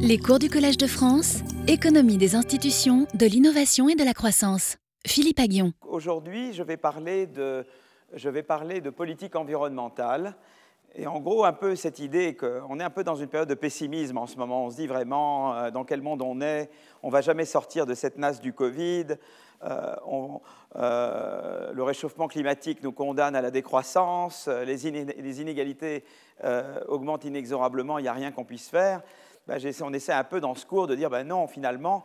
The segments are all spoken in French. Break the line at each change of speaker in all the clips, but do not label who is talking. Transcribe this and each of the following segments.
Les cours du Collège de France, économie des institutions, de l'innovation et de la croissance. Philippe Aguillon.
Aujourd'hui, je vais parler de, je vais parler de politique environnementale. Et en gros, un peu cette idée qu'on est un peu dans une période de pessimisme en ce moment. On se dit vraiment euh, dans quel monde on est. On va jamais sortir de cette nasse du Covid. Euh, euh, le réchauffement climatique nous condamne à la décroissance. Les, les inégalités augmentent inexorablement. Il n'y a rien qu'on puisse faire. Ben, on essaie un peu dans ce cours de dire ben non, finalement,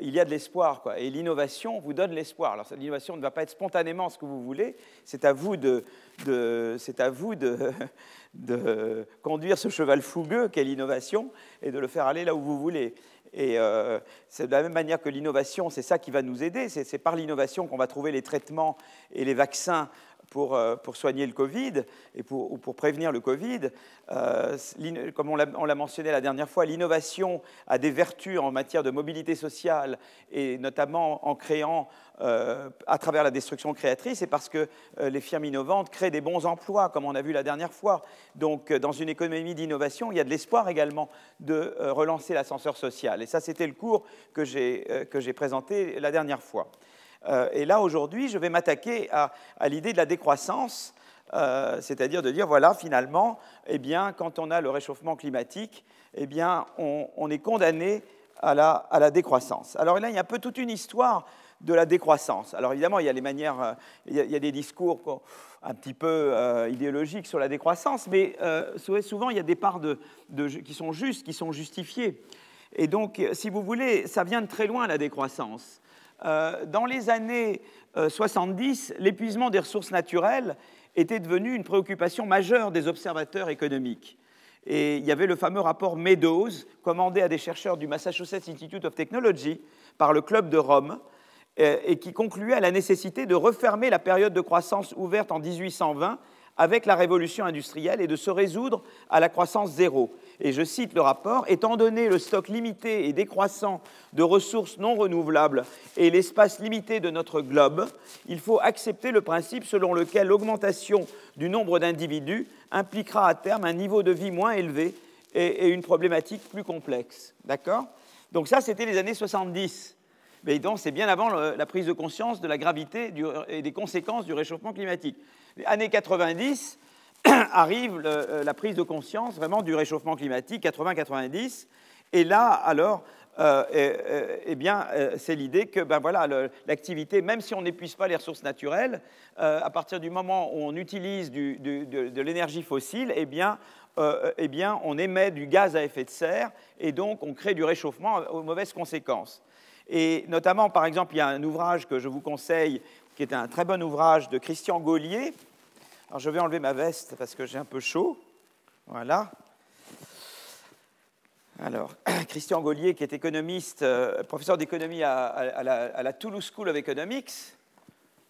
il y a de l'espoir. Et l'innovation vous donne l'espoir. Alors, l'innovation ne va pas être spontanément ce que vous voulez. C'est à vous de, conduire ce cheval fougueux qu'est l'innovation et de le faire aller là où vous voulez. Et euh, c'est de la même manière que l'innovation, c'est ça qui va nous aider. C'est par l'innovation qu'on va trouver les traitements et les vaccins pour, euh, pour, soigner le Covid et pour, ou pour prévenir le Covid. Euh, comme on l'a mentionné la dernière fois, l'innovation a des vertus en matière de mobilité sociale et notamment en créant euh, à travers la destruction créatrice, et parce que les firmes innovantes créent des bons emplois, comme on a vu la dernière fois. Donc, dans une économie d'innovation, il y a de l'espoir également de relancer l'ascenseur social. Et ça, c'était le cours que j'ai présenté la dernière fois. Euh, et là, aujourd'hui, je vais m'attaquer à, l'idée de la décroissance, euh, c'est-à-dire de dire, voilà, finalement, eh bien, quand on a le réchauffement climatique, eh bien, on, est condamné à la, décroissance. Alors là, il y a un peu toute une histoire de la décroissance. Alors évidemment, il y a les manières, euh, il y a, des discours un petit peu idéologiques sur la décroissance, mais souvent il y a des parts qui sont justes, qui sont justifiées. Et donc, si vous voulez, ça vient de très loin la décroissance. Euh, dans les années 70, euh, l'épuisement des ressources naturelles était devenu une préoccupation majeure des observateurs économiques. Et il y avait le fameux rapport Meadows, commandé à des chercheurs du Massachusetts Institute of Technology par le Club de Rome, euh, et qui concluait à la nécessité de refermer la période de croissance ouverte en 1820 avec la révolution industrielle et de se résoudre à la croissance zéro. Et je cite le rapport, étant donné le stock limité et décroissant de ressources non renouvelables et l'espace limité de notre globe, il faut accepter le principe selon lequel l'augmentation du nombre d'individus impliquera à terme un niveau de vie moins élevé et, une problématique plus complexe. D'accord? Donc ça, c'était les années 70. Mais donc, c'est bien avant la prise de conscience de la gravité et des conséquences du réchauffement climatique. Les années 90 arrive euh, la prise de conscience vraiment du réchauffement climatique, 80-90. Et là, alors, euh, eh bien, euh, c'est l'idée que ben voilà, l'activité, même si on n'épuise pas les ressources naturelles, à partir du moment où on utilise de, l'énergie fossile, eh eh bien, on émet du gaz à effet de serre et donc on crée du réchauffement aux mauvaises conséquences. Et notamment, par exemple, il y a un ouvrage que je vous conseille, qui est un très bon ouvrage de Christian Gaulier. Alors je vais enlever ma veste parce que j'ai un peu chaud. Voilà. Alors, Christian Gaulier, qui est économiste, euh, professeur d'économie à, la, Toulouse School of Economics.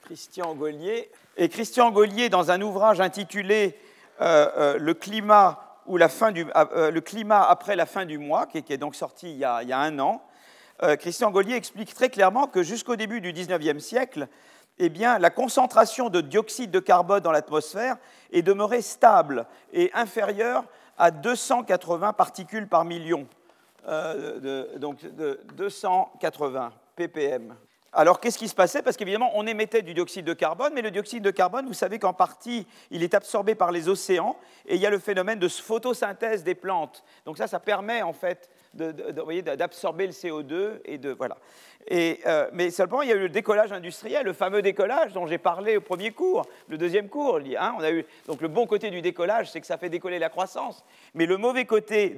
Christian Gaulier. Et Christian Gaulier, dans un ouvrage intitulé euh, euh, Le climat ou la fin du, après la fin du mois, qui, est donc sorti il y a, un an, Christian Gaulier explique très clairement que jusqu'au début du XIXe siècle, eh bien, la concentration de dioxyde de carbone dans l'atmosphère est demeurée stable et inférieure à 280 particules par million. Euh, donc de 280 ppm. Alors qu'est-ce qui se passait? Parce qu'évidemment, on émettait du dioxyde de carbone, mais le dioxyde de carbone, vous savez qu'en partie, il est absorbé par les océans, et il y a le phénomène de photosynthèse des plantes. Donc ça, ça permet en fait d'absorber le CO2 et de voilà. Et, euh, mais seulement il y a eu le décollage industriel, le fameux décollage dont j'ai parlé au premier cours, le deuxième cours. Hein, on a eu, donc le bon côté du décollage, c'est que ça fait décoller la croissance. Mais le mauvais côté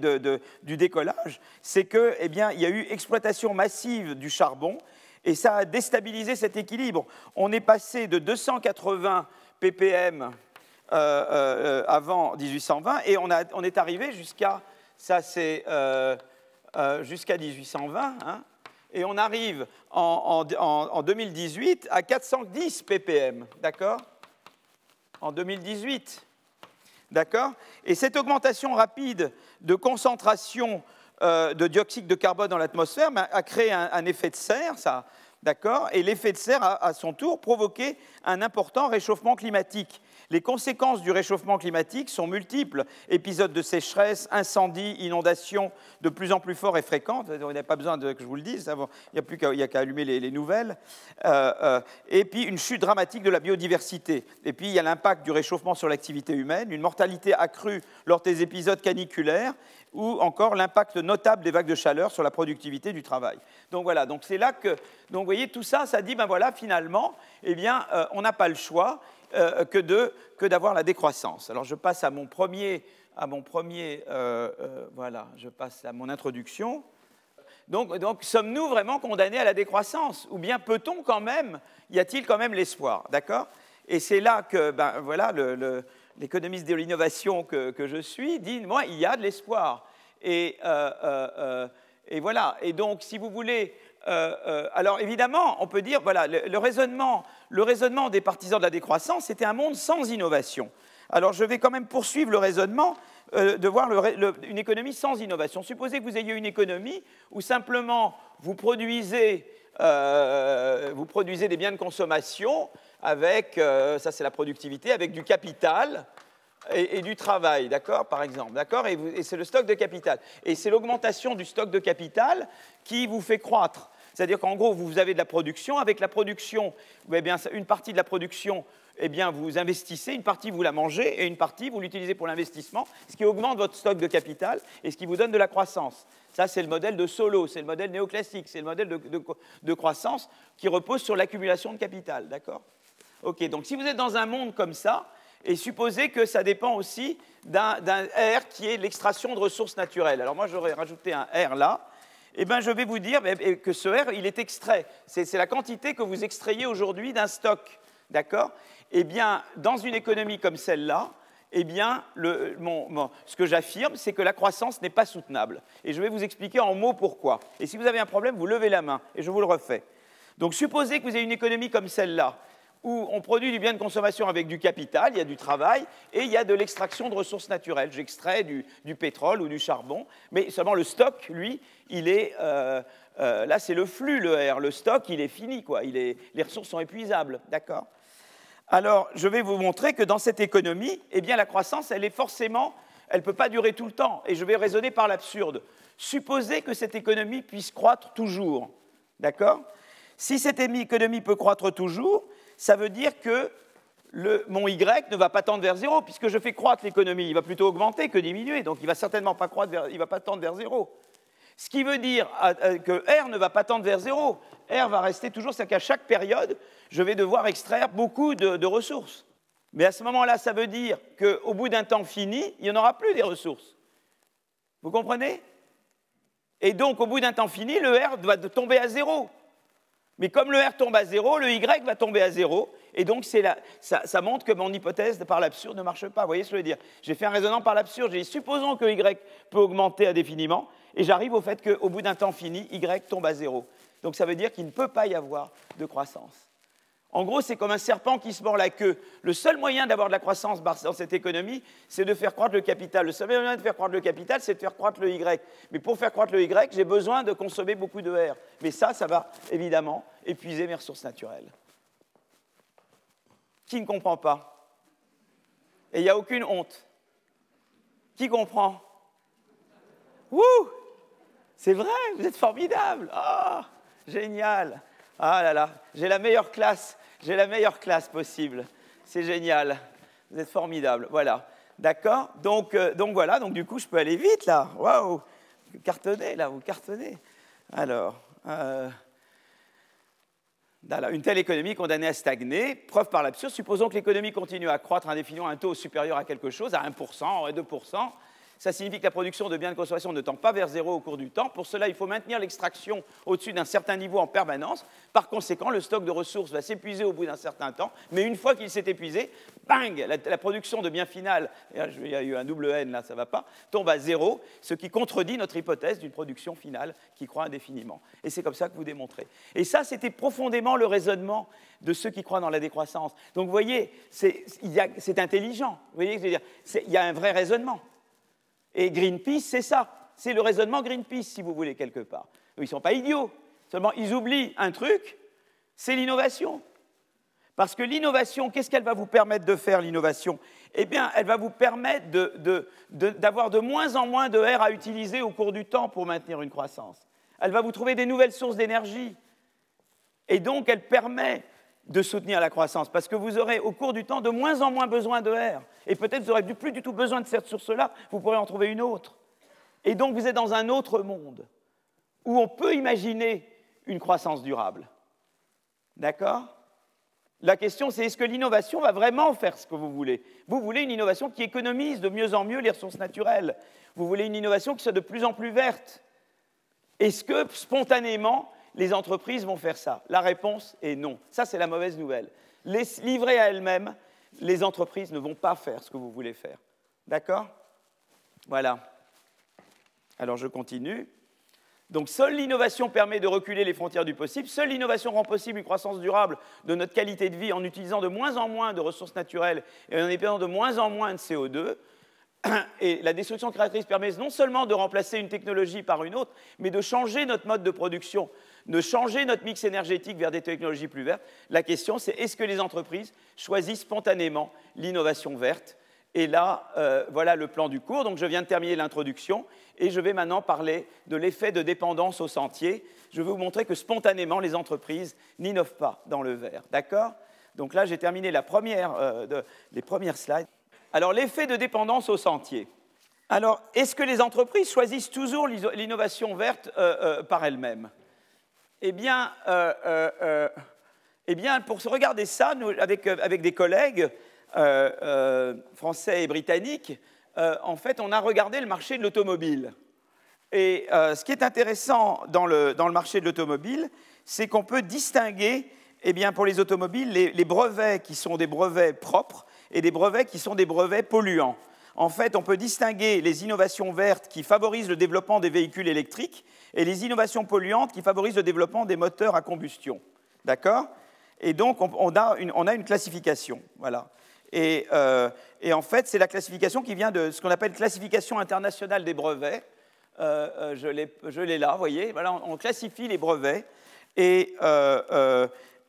du décollage, c'est que, eh bien, il y a eu exploitation massive du charbon et ça a déstabilisé cet équilibre. On est passé de 280 ppm euh, euh, avant 1820 et on, a, on est arrivé jusqu'à ça c'est jusqu'à 1820, hein, et on arrive en, 2018 à 410 ppm, d'accord? En 2018, d'accord? Et cette augmentation rapide de concentration euh, de dioxyde de carbone dans l'atmosphère ben, a créé un, effet de serre, ça, d'accord? Et l'effet de serre a à son tour provoqué un important réchauffement climatique. Les conséquences du réchauffement climatique sont multiples. Épisodes de sécheresse, incendies, inondations de plus en plus forts et fréquents. On n'a pas besoin que je vous le dise, il n'y a plus qu'à allumer les, nouvelles. Euh, euh, et puis une chute dramatique de la biodiversité. Et puis il y a l'impact du réchauffement sur l'activité humaine, une mortalité accrue lors des épisodes caniculaires ou encore l'impact notable des vagues de chaleur sur la productivité du travail. Donc voilà, donc c'est là que, donc vous voyez, tout ça, ça dit, ben voilà, finalement, eh bien, euh, on n'a pas le choix euh, que, de, que d'avoir la décroissance. Alors je passe à mon premier, à mon premier euh, voilà, je passe à mon introduction. Donc, donc sommes-nous vraiment condamnés à la décroissance? Ou bien peut-on quand même, y a-t-il quand même l'espoir? D'accord? Et c'est là que, ben voilà, le l'économiste de l'innovation que, je suis dit, moi, il y a de l'espoir. Et, euh, euh, euh, et, voilà. Et donc, si vous voulez, alors évidemment, on peut dire, voilà, le, raisonnement, le raisonnement des partisans de la décroissance, c'était un monde sans innovation. Alors, je vais quand même poursuivre le raisonnement de voir une économie sans innovation. Supposez que vous ayez une économie où simplement vous produisez, vous produisez des biens de consommation avec, euh, ça c'est la productivité, avec du capital et, du travail, d'accord, par exemple, d'accord Et, c'est le stock de capital. Et c'est l'augmentation du stock de capital qui vous fait croître. C'est-à-dire qu'en gros, vous avez de la production. Avec la production, bien, une partie de la production, eh bien, vous investissez, une partie vous la mangez et une partie vous l'utilisez pour l'investissement, ce qui augmente votre stock de capital et ce qui vous donne de la croissance. Ça, c'est le modèle de Solo, c'est le modèle néoclassique, c'est le modèle de croissance qui repose sur l'accumulation de capital, d'accord? Ok, donc si vous êtes dans un monde comme ça, et supposez que ça dépend aussi d'un R qui est l'extraction de ressources naturelles. Alors moi, j'aurais rajouté un R là. Eh bien, je vais vous dire que ce R, il est extrait. C'est la quantité que vous extrayez aujourd'hui d'un stock. D'accord? Eh bien, dans une économie comme celle-là, eh bien, ce que j'affirme, c'est que la croissance n'est pas soutenable. Et je vais vous expliquer en mots pourquoi. Et si vous avez un problème, vous levez la main, et je vous le refais. Donc, supposez que vous ayez une économie comme celle-là, où on produit du bien de consommation avec du capital, il y a du travail, et il y a de l'extraction de ressources naturelles. J'extrais du, pétrole ou du charbon, mais seulement le stock, lui, il est... Euh, euh, là, c'est le flux, le R. Le stock, il est fini, quoi. les ressources sont épuisables, d'accord? Alors, je vais vous montrer que dans cette économie, eh bien, la croissance, elle est forcément... Elle ne peut pas durer tout le temps, et je vais raisonner par l'absurde. Supposez que cette économie puisse croître toujours, d'accord? Si cette économie peut croître toujours, ça veut dire que mon Y ne va pas tendre vers zéro, puisque je fais croître l'économie. Il va plutôt augmenter que diminuer, donc il ne va certainement pas croître il va pas tendre vers zéro. Ce qui veut dire euh, euh, que R ne va pas tendre vers zéro. R va rester toujours, c'est qu'à chaque période, je vais devoir extraire beaucoup de, de ressources. Mais à ce moment-là, ça veut dire qu'au bout d'un temps fini, il n'y en aura plus des ressources. Vous comprenez? Et donc, au bout d'un temps fini, le R va tomber à zéro. Mais comme le R tombe à zéro, le Y va tomber à zéro. Et donc, ça, montre que mon hypothèse par l'absurde ne marche pas. Vous voyez ce que je veux dire? J'ai fait un raisonnement par l'absurde. J'ai dit, supposons que Y peut augmenter indéfiniment. Et j'arrive au fait qu'au bout d'un temps fini, Y tombe à zéro. Donc, ça veut dire qu'il ne peut pas y avoir de croissance. En gros, c'est comme un serpent qui se mord la queue. Le seul moyen d'avoir de la croissance dans cette économie, c'est de faire croître le capital. Le seul moyen de faire croître le capital, c'est de faire croître le Y. Mais pour faire croître le Y, j'ai besoin de consommer beaucoup de R. Mais ça, ça va évidemment épuiser mes ressources naturelles. Qui ne comprend pas? Et il n'y a aucune honte. Qui comprend? Wouh C'est vrai, vous êtes formidable. Ah, génial. Ah là là, j'ai la meilleure classe, j'ai la meilleure classe possible. C'est génial. Vous êtes formidable. Voilà. D'accord donc, euh, donc voilà, donc du coup, je peux aller vite là. Waouh Cartonnez là, vous cartonnez. Alors, euh, une telle économie condamnée à stagner, preuve par l'absurde, supposons que l'économie continue à croître indéfiniment à un taux supérieur à quelque chose, à 1%, à 2%, ça signifie que la production de biens de consommation ne tend pas vers zéro au cours du temps. Pour cela, il faut maintenir l'extraction au-dessus d'un certain niveau en permanence. Par conséquent, le stock de ressources va s'épuiser au bout d'un certain temps. Mais une fois qu'il s'est épuisé, bang, la, production de biens final, il y a eu un double N là, ça va pas, tombe à zéro, ce qui contredit notre hypothèse d'une production finale qui croît indéfiniment. Et c'est comme ça que vous démontrez. Et ça, c'était profondément le raisonnement de ceux qui croient dans la décroissance. Donc vous voyez, c'est intelligent. Vous voyez, dire, il y a un vrai raisonnement. Et Greenpeace, c'est ça. C'est le raisonnement Greenpeace, si vous voulez, quelque part. Ils ne sont pas idiots. Seulement, ils oublient un truc, c'est l'innovation. Parce que l'innovation, qu'est-ce qu'elle va vous permettre de faire, l'innovation? Eh bien, elle va vous permettre d'avoir de, moins en moins de R à utiliser au cours du temps pour maintenir une croissance. Elle va vous trouver des nouvelles sources d'énergie. Et donc, elle permet de soutenir la croissance, parce que vous aurez au cours du temps de moins en moins besoin de R. Et peut-être vous n'aurez plus du tout besoin de cette source-là, vous pourrez en trouver une autre. Et donc, vous êtes dans un autre monde où on peut imaginer une croissance durable. D'accord? La question, c'est est-ce que l'innovation va vraiment faire ce que vous voulez? Vous voulez une innovation qui économise de mieux en mieux les ressources naturelles. Vous voulez une innovation qui soit de plus en plus verte. Est-ce que spontanément, les entreprises vont faire ça La réponse est non. Ça, c'est la mauvaise nouvelle. Les, livrées à elles-mêmes, les entreprises ne vont pas faire ce que vous voulez faire. D'accord? Voilà. Alors je continue. Donc seule l'innovation permet de reculer les frontières du possible, seule l'innovation rend possible une croissance durable de notre qualité de vie en utilisant de moins en moins de ressources naturelles et en émettant de moins en moins de CO2. Et la destruction créatrice permet non seulement de remplacer une technologie par une autre, mais de changer notre mode de production, de changer notre mix énergétique vers des technologies plus vertes. La question, c'est est-ce que les entreprises choisissent spontanément l'innovation verte? Et là, euh, voilà le plan du cours. Donc, je viens de terminer l'introduction et je vais maintenant parler de l'effet de dépendance au sentier. Je vais vous montrer que spontanément, les entreprises n'innovent pas dans le vert. D'accord? Donc là, j'ai terminé la première, euh, les premières slides. Alors, l'effet de dépendance au sentier. Alors, est-ce que les entreprises choisissent toujours l'innovation verte euh, par elles-mêmes? Eh bien, eh bien, pour regarder ça, avec, avec des collègues, euh, euh, français et britanniques, euh, en fait, on a regardé le marché de l'automobile. Et ce qui est intéressant dans le, dans le marché de l'automobile, c'est qu'on peut distinguer, eh bien, pour les automobiles, les, les, brevets qui sont des brevets propres et des brevets qui sont des brevets polluants. En fait, on peut distinguer les innovations vertes qui favorisent le développement des véhicules électriques et les innovations polluantes qui favorisent le développement des moteurs à combustion. D'accord? Et donc, on, a une, classification. Voilà. Euh, et, en fait, c'est la classification qui vient de ce qu'on appelle classification internationale des brevets. Euh, euh, je l'ai là, vous voyez. Voilà, on, classifie les brevets et,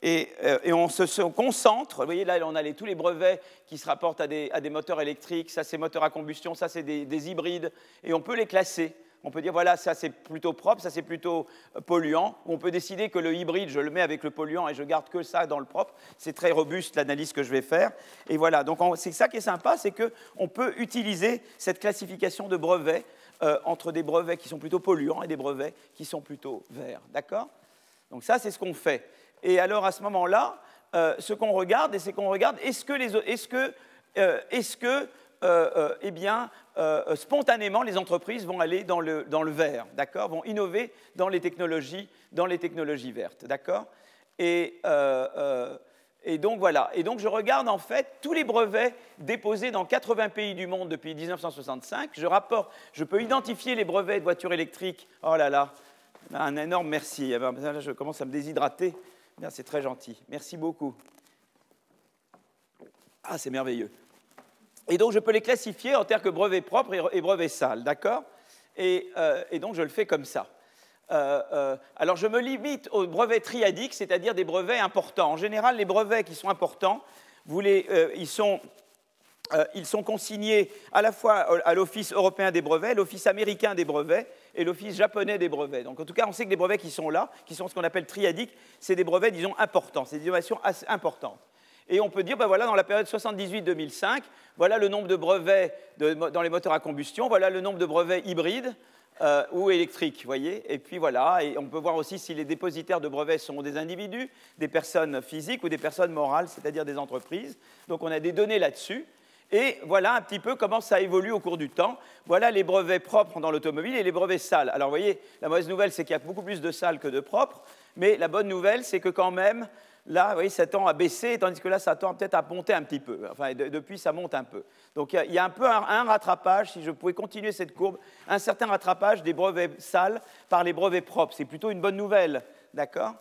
et, on se, concentre. Vous voyez, là, on a tous les brevets qui se rapportent à des, moteurs électriques. Ça, c'est moteurs à combustion. Ça, c'est des hybrides. Et on peut les classer. On peut dire, voilà, ça c'est plutôt propre, ça c'est plutôt euh, polluant. On peut décider que le hybride, je le mets avec le polluant et je garde que ça dans le propre. C'est très robuste l'analyse que je vais faire. Et voilà, donc c'est ça qui est sympa, c'est qu'on peut utiliser cette classification de brevets euh, entre des brevets qui sont plutôt polluants et des brevets qui sont plutôt verts. D'accord? Donc ça, c'est ce qu'on fait. Et alors à ce moment-là, euh, ce qu'on regarde, c'est qu'on regarde, est-ce que, les, est-ce que, est-ce que eh bien, euh, spontanément, les entreprises vont aller dans le, dans le vert, d'accord Vont innover dans les technologies, dans les technologies vertes, d'accord et, euh, euh, et, donc voilà. Et donc je regarde en fait tous les brevets déposés dans 80 pays du monde depuis 1965. Je rapporte, je peux identifier les brevets de voitures électriques. Oh là là, un énorme merci. Eh ben, je commence à me déshydrater. C'est très gentil. Merci beaucoup. Ah, c'est merveilleux. Et donc, je peux les classifier en termes que brevets propres et brevets sales, d'accord? Euh, et, donc, je le fais comme ça. Euh, euh, alors, je me limite aux brevets triadiques, c'est-à-dire des brevets importants. En général, les brevets qui sont importants, ils, sont, ils sont consignés à la fois à l'Office européen des brevets, l'Office américain des brevets et l'Office japonais des brevets. Donc, en tout cas, on sait que les brevets qui sont là, qui sont ce qu'on appelle triadiques, c'est des brevets, disons, importants, c'est des innovations importantes. Et on peut dire, ben voilà, dans la période 78-2005, voilà le nombre de brevets dans les moteurs à combustion, voilà le nombre de brevets hybrides euh, ou électriques, voyez. Et puis voilà, et on peut voir aussi si les dépositaires de brevets sont des individus, des personnes physiques ou des personnes morales, c'est-à-dire des entreprises. Donc on a des données là-dessus. Et voilà un petit peu comment ça évolue au cours du temps. Voilà les brevets propres dans l'automobile et les brevets sales. Alors vous voyez, la mauvaise nouvelle, c'est qu'il y a beaucoup plus de sales que de propres, mais la bonne nouvelle, c'est que quand même, Là, vous voyez, ça tend à baisser, tandis que là, ça tend peut-être à monter un petit peu. Enfin, depuis, ça monte un peu. Donc, il y, a un peu un, rattrapage, si je pouvais continuer cette courbe, un certain rattrapage des brevets sales par les brevets propres. C'est plutôt une bonne nouvelle, d'accord?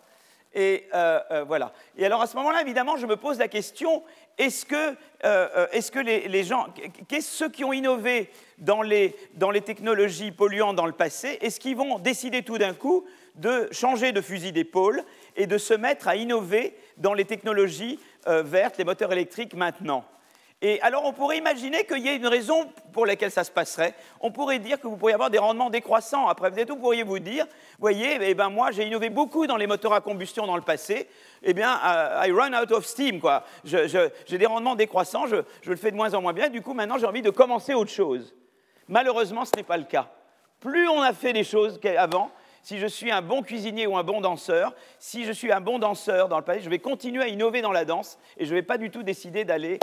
Et euh, euh, voilà. Et alors à ce moment-là, évidemment, je me pose la question est-ce que, euh, est que les, les, gens, qu'est-ce ceux qui ont innové dans les, dans les technologies polluantes dans le passé, est-ce qu'ils vont décider tout d'un coup de changer de fusil d'épaule et de se mettre à innover dans les technologies euh, vertes, les moteurs électriques maintenant. Et alors on pourrait imaginer qu'il y ait une raison pour laquelle ça se passerait. On pourrait dire que vous pourriez avoir des rendements décroissants. Après, peut-être vous pourriez vous dire, voyez, eh ben moi j'ai innové beaucoup dans les moteurs à combustion dans le passé. Eh bien, euh, I run out of steam, quoi. J'ai des rendements décroissants, je, je, le fais de moins en moins bien. Du coup, maintenant j'ai envie de commencer autre chose. Malheureusement, ce n'est pas le cas. Plus on a fait des choses qu'avant, si je suis un bon cuisinier ou un bon danseur, si je suis un bon danseur dans le palais, je vais continuer à innover dans la danse et je ne vais pas du tout décider d'aller,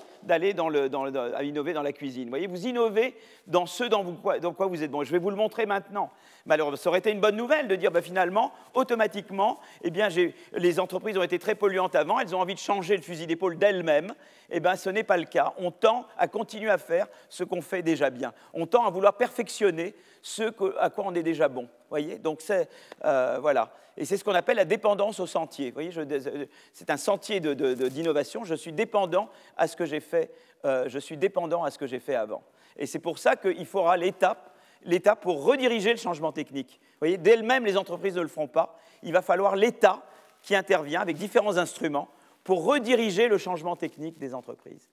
dans à innover dans la cuisine. Vous voyez, vous innovez dans ce dans, quoi vous êtes bon. Je vais vous le montrer maintenant. Malheureusement, ça aurait été une bonne nouvelle de dire bah, finalement, automatiquement, eh bien, les entreprises ont été très polluantes avant, elles ont envie de changer le fusil d'épaule d'elles-mêmes. Eh bien, ce n'est pas le cas. On tend à continuer à faire ce qu'on fait déjà bien. On tend à vouloir perfectionner ce à quoi on est déjà bon. Voyez? Donc c'est euh, voilà. Et c'est ce qu'on appelle la dépendance au sentier. Voyez, c'est un sentier d'innovation. je suis dépendant à ce que j'ai fait. Euh, je suis dépendant à ce que j'ai fait avant. Et c'est pour ça qu'il faudra l'étape l'État pour rediriger le changement technique. Vous voyez, d'elles-mêmes, les entreprises ne le feront pas. Il va falloir l'État qui intervient avec différents instruments pour rediriger le changement technique des entreprises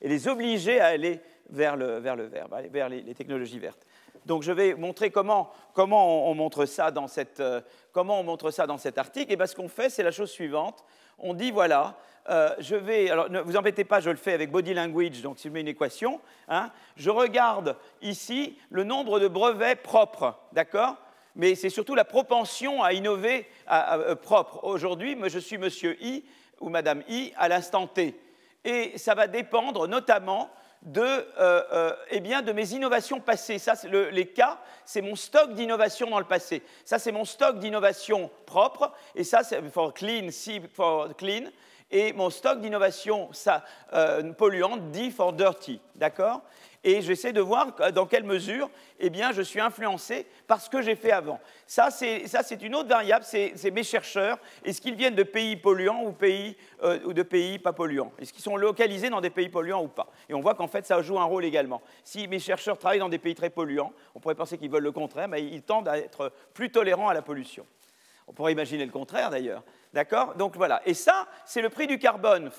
et les obliger à aller vers le, vers le vert, vers les technologies vertes. Donc je vais montrer comment, on, montre ça dans cette, euh, comment on montre ça dans cet article. Et bien, ce qu'on fait, c'est la chose suivante. On dit voilà, euh, je vais, alors ne vous embêtez pas, je le fais avec body language, donc si je mets une équation, hein, je regarde ici le nombre de brevets propres, d'accord? Mais c'est surtout la propension à innover euh, propre. Aujourd'hui, je suis monsieur I ou madame I à l'instant T. Et ça va dépendre notamment de, euh, euh, eh bien, de mes innovations passées. Ça, les cas, c'est mon stock d'innovation dans le passé. Ça, c'est mon stock d'innovation propre. Et ça, c'est for clean, C for clean. Et mon stock d'innovation euh, polluante, D for dirty. D'accord? Et j'essaie de voir dans quelle mesure eh bien, je suis influencé par ce que j'ai fait avant. Ça, c'est une autre variable, c'est mes chercheurs. Est-ce qu'ils viennent de pays polluants ou, euh, ou de pays pas polluants? Est-ce qu'ils sont localisés dans des pays polluants ou pas? Et on voit qu'en fait, ça joue un rôle également. Si mes chercheurs travaillent dans des pays très polluants, on pourrait penser qu'ils veulent le contraire, mais ils tendent à être plus tolérants à la pollution. On pourrait imaginer le contraire d'ailleurs. D'accord? Donc voilà. Et ça, c'est le prix du carbone,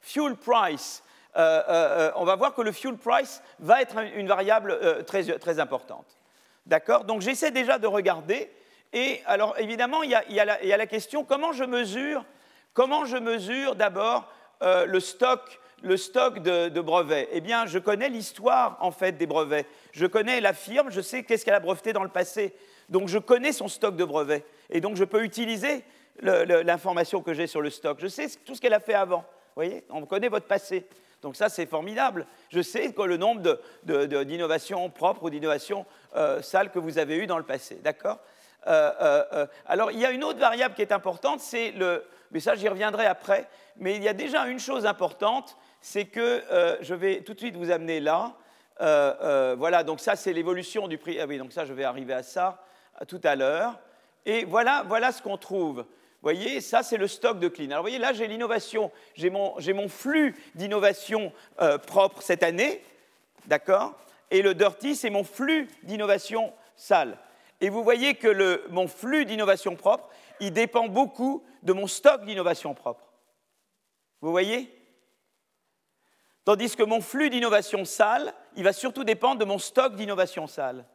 fuel price. Euh, euh, euh, on va voir que le fuel price va être une variable très, très, importante. D'accord? Donc j'essaie déjà de regarder. Et alors évidemment, il y, a, la, question comment je mesure, comment je mesure d'abord le stock, le stock de, de, brevets? Eh bien, je connais l'histoire en fait des brevets. Je connais la firme, je sais qu'est-ce qu'elle a breveté dans le passé. Donc je connais son stock de brevets. Et donc je peux utiliser l'information que j'ai sur le stock. Je sais tout ce qu'elle a fait avant. Vous voyez? On connaît votre passé. Donc ça, c'est formidable. Je sais que le nombre d'innovations propres ou d'innovations euh, sales que vous avez eues dans le passé. D'accord? Euh, euh, Alors, il y a une autre variable qui est importante, c'est le... Mais ça, j'y reviendrai après. Mais il y a déjà une chose importante, c'est que je vais tout de suite vous amener là. voilà, donc ça, c'est l'évolution du prix. Ah oui, donc ça, je vais arriver à ça tout à l'heure. Et voilà, voilà ce qu'on trouve voyez, ça c'est le stock de clean. Alors vous voyez, là j'ai l'innovation, j'ai mon, flux d'innovation euh, propre cette année, d'accord? Et le dirty, c'est mon flux d'innovation sale. Et vous voyez que mon flux d'innovation propre, il dépend beaucoup de mon stock d'innovation propre. Vous voyez? Tandis que mon flux d'innovation sale, il va surtout dépendre de mon stock d'innovation sale.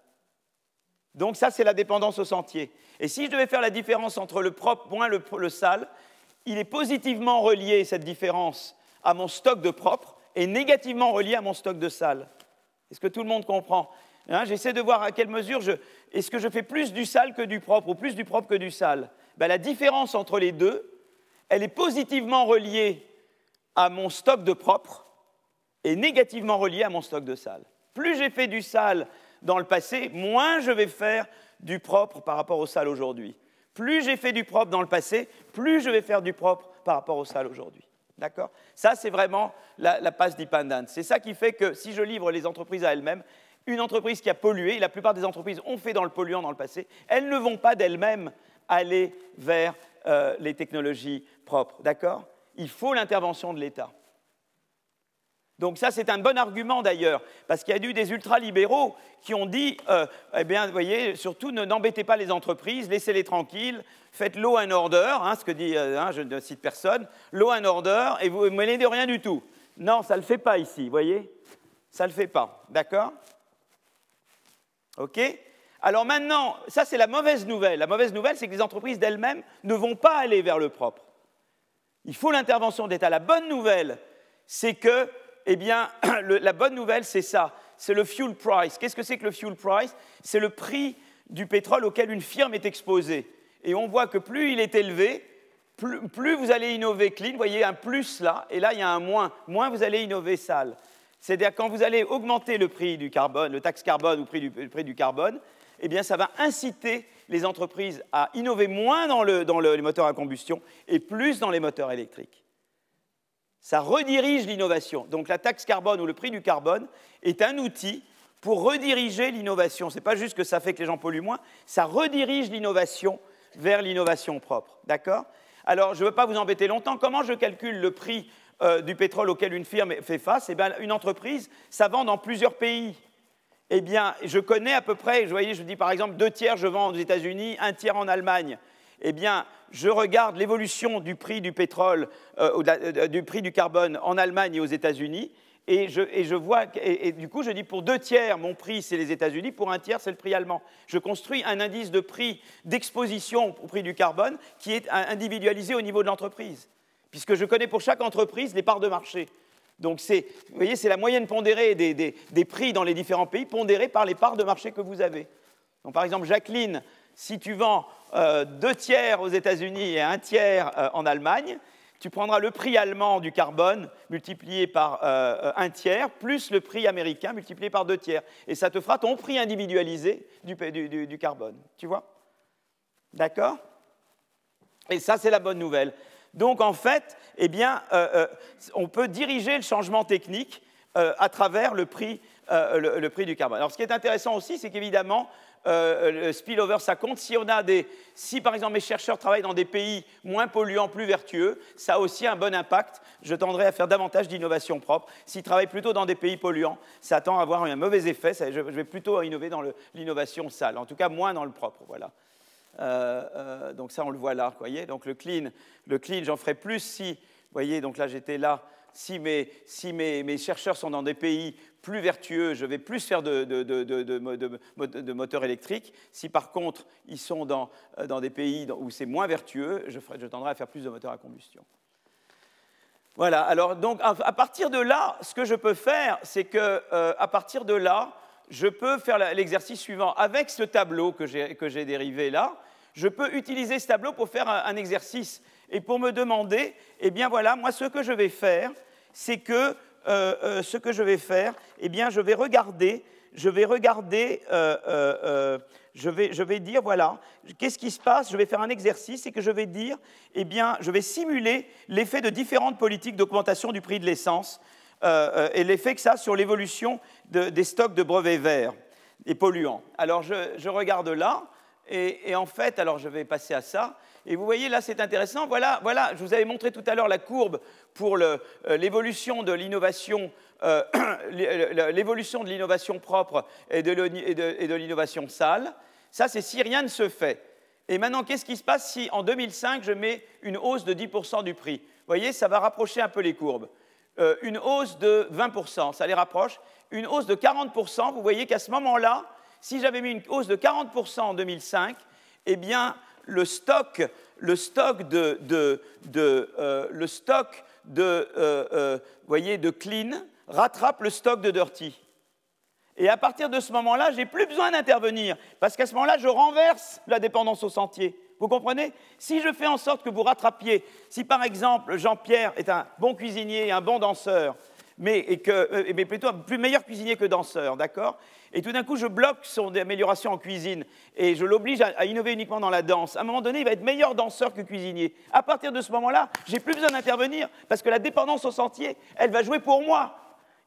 Donc ça, c'est la dépendance au sentier. Et si je devais faire la différence entre le propre moins le, sale, il est positivement relié, cette différence, à mon stock de propre et négativement relié à mon stock de sale. Est-ce que tout le monde comprend? Hein, J'essaie de voir à quelle mesure je... Est-ce que je fais plus du sale que du propre ou plus du propre que du sale? Ben, La différence entre les deux, elle est positivement reliée à mon stock de propre et négativement reliée à mon stock de sale. Plus j'ai fait du sale dans le passé, moins je vais faire du propre par rapport au sale aujourd'hui. Plus j'ai fait du propre dans le passé, plus je vais faire du propre par rapport au sale aujourd'hui. D'accord? Ça, c'est vraiment la, la passe dependence. C'est ça qui fait que si je livre les entreprises à elles-mêmes, une entreprise qui a pollué, et la plupart des entreprises ont fait dans le polluant dans le passé, elles ne vont pas d'elles-mêmes aller vers euh, les technologies propres. D'accord? Il faut l'intervention de l'État. Donc ça, c'est un bon argument d'ailleurs, parce qu'il y a eu des ultralibéraux qui ont dit, euh, eh bien, vous voyez, surtout n'embêtez pas les entreprises, laissez-les tranquilles, faites law and order, hein, ce que dit, euh, hein, je ne cite personne, law and order, et vous ne mêlez de rien du tout. Non, ça ne le fait pas ici, vous voyez Ça ne le fait pas, d'accord? OK? Alors maintenant, ça c'est la mauvaise nouvelle. La mauvaise nouvelle, c'est que les entreprises d'elles-mêmes ne vont pas aller vers le propre. Il faut l'intervention d'État. La bonne nouvelle, c'est que eh bien, la bonne nouvelle, c'est ça. C'est le fuel price. Qu'est-ce que c'est que le fuel price? C'est le prix du pétrole auquel une firme est exposée. Et on voit que plus il est élevé, plus, vous allez innover clean. Vous voyez un plus là, et là, il y a un moins. Moins vous allez innover sale. C'est-à-dire quand vous allez augmenter le prix du carbone, le taxe carbone ou le prix du, carbone, eh bien, ça va inciter les entreprises à innover moins dans, dans les moteurs à combustion et plus dans les moteurs électriques ça redirige l'innovation. Donc la taxe carbone ou le prix du carbone est un outil pour rediriger l'innovation. Ce n'est pas juste que ça fait que les gens polluent moins, ça redirige l'innovation vers l'innovation propre. D'accord? Alors, je ne veux pas vous embêter longtemps. Comment je calcule le prix euh, du pétrole auquel une firme fait face? Eh bien, une entreprise, ça vend dans plusieurs pays. Eh bien, je connais à peu près, vous voyez, je dis par exemple, deux tiers, je vends aux États-Unis, un tiers en Allemagne eh bien, je regarde l'évolution du prix du pétrole, euh, euh, du prix du carbone en Allemagne et aux États-Unis, et je, vois, et, du coup, je dis pour deux tiers, mon prix, c'est les États-Unis, pour un tiers, c'est le prix allemand. Je construis un indice de prix d'exposition au prix du carbone qui est individualisé au niveau de l'entreprise, puisque je connais pour chaque entreprise les parts de marché. Donc, c'est, vous voyez, c'est la moyenne pondérée des, des, prix dans les différents pays, pondérée par les parts de marché que vous avez. Donc, par exemple, Jacqueline si tu vends euh, deux tiers aux États-Unis et un tiers euh, en Allemagne, tu prendras le prix allemand du carbone multiplié par euh, un tiers, plus le prix américain multiplié par deux tiers. Et ça te fera ton prix individualisé du, carbone. Tu vois? D'accord? Et ça, c'est la bonne nouvelle. Donc, en fait, eh on peut diriger le changement technique à travers le prix, le prix du carbone. Alors, ce qui est intéressant aussi, c'est qu'évidemment, euh, le spillover, ça compte. Si, on a des, si par exemple mes chercheurs travaillent dans des pays moins polluants, plus vertueux, ça a aussi un bon impact. Je tendrai à faire davantage d'innovation propre. S'ils travaillent plutôt dans des pays polluants, ça tend à avoir un mauvais effet. je, vais plutôt innover dans l'innovation sale, en tout cas moins dans le propre. Voilà. Euh, euh, donc ça, on le voit là. Donc le clean, le clean, j'en ferai plus si, vous voyez, donc là j'étais là si, mes, si mes, chercheurs sont dans des pays plus vertueux, je vais plus faire de, de, moteurs électriques. Si par contre, ils sont dans, euh, dans des pays où c'est moins vertueux, je, je, tendrai à faire plus de moteurs à combustion. Voilà, alors donc à, partir de là, ce que je peux faire, c'est que euh, à partir de là, je peux faire l'exercice suivant. Avec ce tableau que j'ai dérivé là, je peux utiliser ce tableau pour faire un, un exercice et pour me demander, eh bien voilà, moi ce que je vais faire, c'est que euh, euh, ce que je vais faire, eh bien, je vais regarder, je vais regarder, euh, je, vais, je, vais, dire, voilà, qu'est-ce qui se passe Je vais faire un exercice et que je vais dire, eh bien, je vais simuler l'effet de différentes politiques d'augmentation du prix de l'essence et l'effet que ça a sur l'évolution des stocks de brevets verts et polluants. Alors, je, regarde là, et, et, en fait, alors je vais passer à ça. Et vous voyez, là, c'est intéressant. Voilà, voilà, je vous avais montré tout à l'heure la courbe pour euh, l'évolution de l'innovation, euh, l'évolution de l'innovation propre et de l'innovation sale. Ça, c'est si rien ne se fait. Et maintenant, qu'est-ce qui se passe si en 2005, je mets une hausse de 10% du prix? Vous voyez, ça va rapprocher un peu les courbes. Euh, une hausse de 20%, ça les rapproche. Une hausse de 40%, vous voyez qu'à ce moment-là, si j'avais mis une hausse de 40% en 2005, eh bien, le stock, le stock de, euh, le stock de, euh, euh, voyez, de clean rattrape le stock de dirty. Et à partir de ce moment-là, j'ai plus besoin d'intervenir, parce qu'à ce moment-là, je renverse la dépendance au sentier. Vous comprenez? Si je fais en sorte que vous rattrapiez, si par exemple Jean-Pierre est un bon cuisinier un bon danseur, mais, et que, mais plutôt plus meilleur cuisinier que danseur, d'accord? Et tout d'un coup je bloque son amélioration en cuisine et je l'oblige à, innover uniquement dans la danse, à un moment donné, il va être meilleur danseur que cuisinier. À partir de ce moment-là, j'ai plus besoin d'intervenir parce que la dépendance au sentier, elle va jouer pour moi.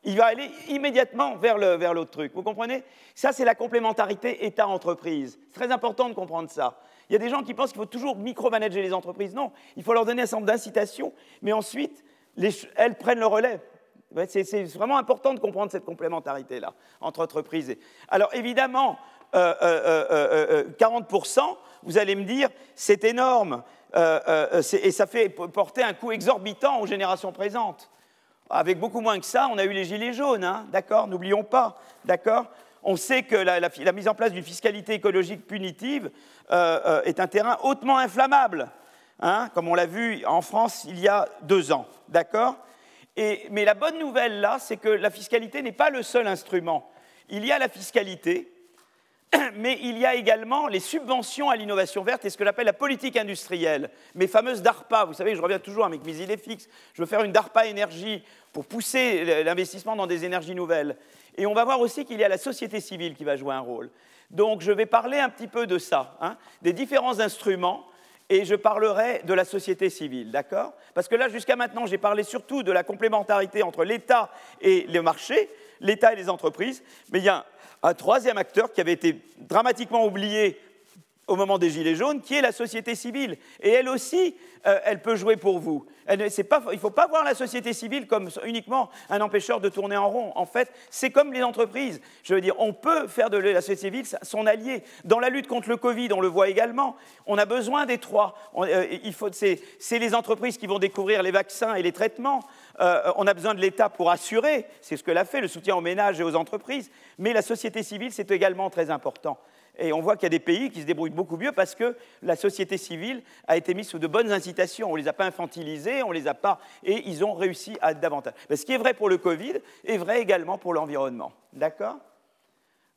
Il va aller immédiatement vers l'autre truc. Vous comprenez? Ça, c'est la complémentarité État-entreprise. C'est très important de comprendre ça. Il y a des gens qui pensent qu'il faut toujours micromanager les entreprises. Non, il faut leur donner un certain nombre d'incitations, mais ensuite, elles prennent le relais. C'est vraiment important de comprendre cette complémentarité-là entre entreprises. Alors évidemment, 40%, vous allez me dire, c'est énorme, et ça fait porter un coût exorbitant aux générations présentes. Avec beaucoup moins que ça, on a eu les gilets jaunes, hein, d'accord N'oublions pas, d'accord On sait que la, mise en place d'une fiscalité écologique punitive euh, euh, est un terrain hautement inflammable, hein, comme on l'a vu en France il y a deux ans, d'accord Mais la bonne nouvelle là, c'est que la fiscalité n'est pas le seul instrument. Il y a la fiscalité, mais il y a également les subventions à l'innovation verte et ce que j'appelle la politique industrielle, mes fameuses DARPA. Vous savez, je reviens toujours avec mes idées fixes. Je veux faire une DARPA énergie pour pousser l'investissement dans des énergies nouvelles. Et on va voir aussi qu'il y a la société civile qui va jouer un rôle. Donc je vais parler un petit peu de ça, hein, des différents instruments, et je parlerai de la société civile, d'accord? Parce que là, jusqu'à maintenant, j'ai parlé surtout de la complémentarité entre l'État et le marché, l'État et les entreprises, mais il y a un troisième acteur qui avait été dramatiquement oublié au moment des Gilets jaunes, qui est la société civile. Et elle aussi, euh, elle peut jouer pour vous. il ne faut pas voir la société civile comme uniquement un empêcheur de tourner en rond. En fait, c'est comme les entreprises. Je veux dire, on peut faire de la société civile son allié. Dans la lutte contre le Covid, on le voit également. On a besoin des trois. Euh, c'est les entreprises qui vont découvrir les vaccins et les traitements. Euh, on a besoin de l'État pour assurer, c'est ce que l'a fait, le soutien aux ménages et aux entreprises. Mais la société civile, c'est également très important. Et on voit qu'il y a des pays qui se débrouillent beaucoup mieux parce que la société civile a été mise sous de bonnes incitations. On ne les a pas infantilisés, on les a pas. Et ils ont réussi à davantage. ce qui est vrai pour le Covid est vrai également pour l'environnement. D'accord?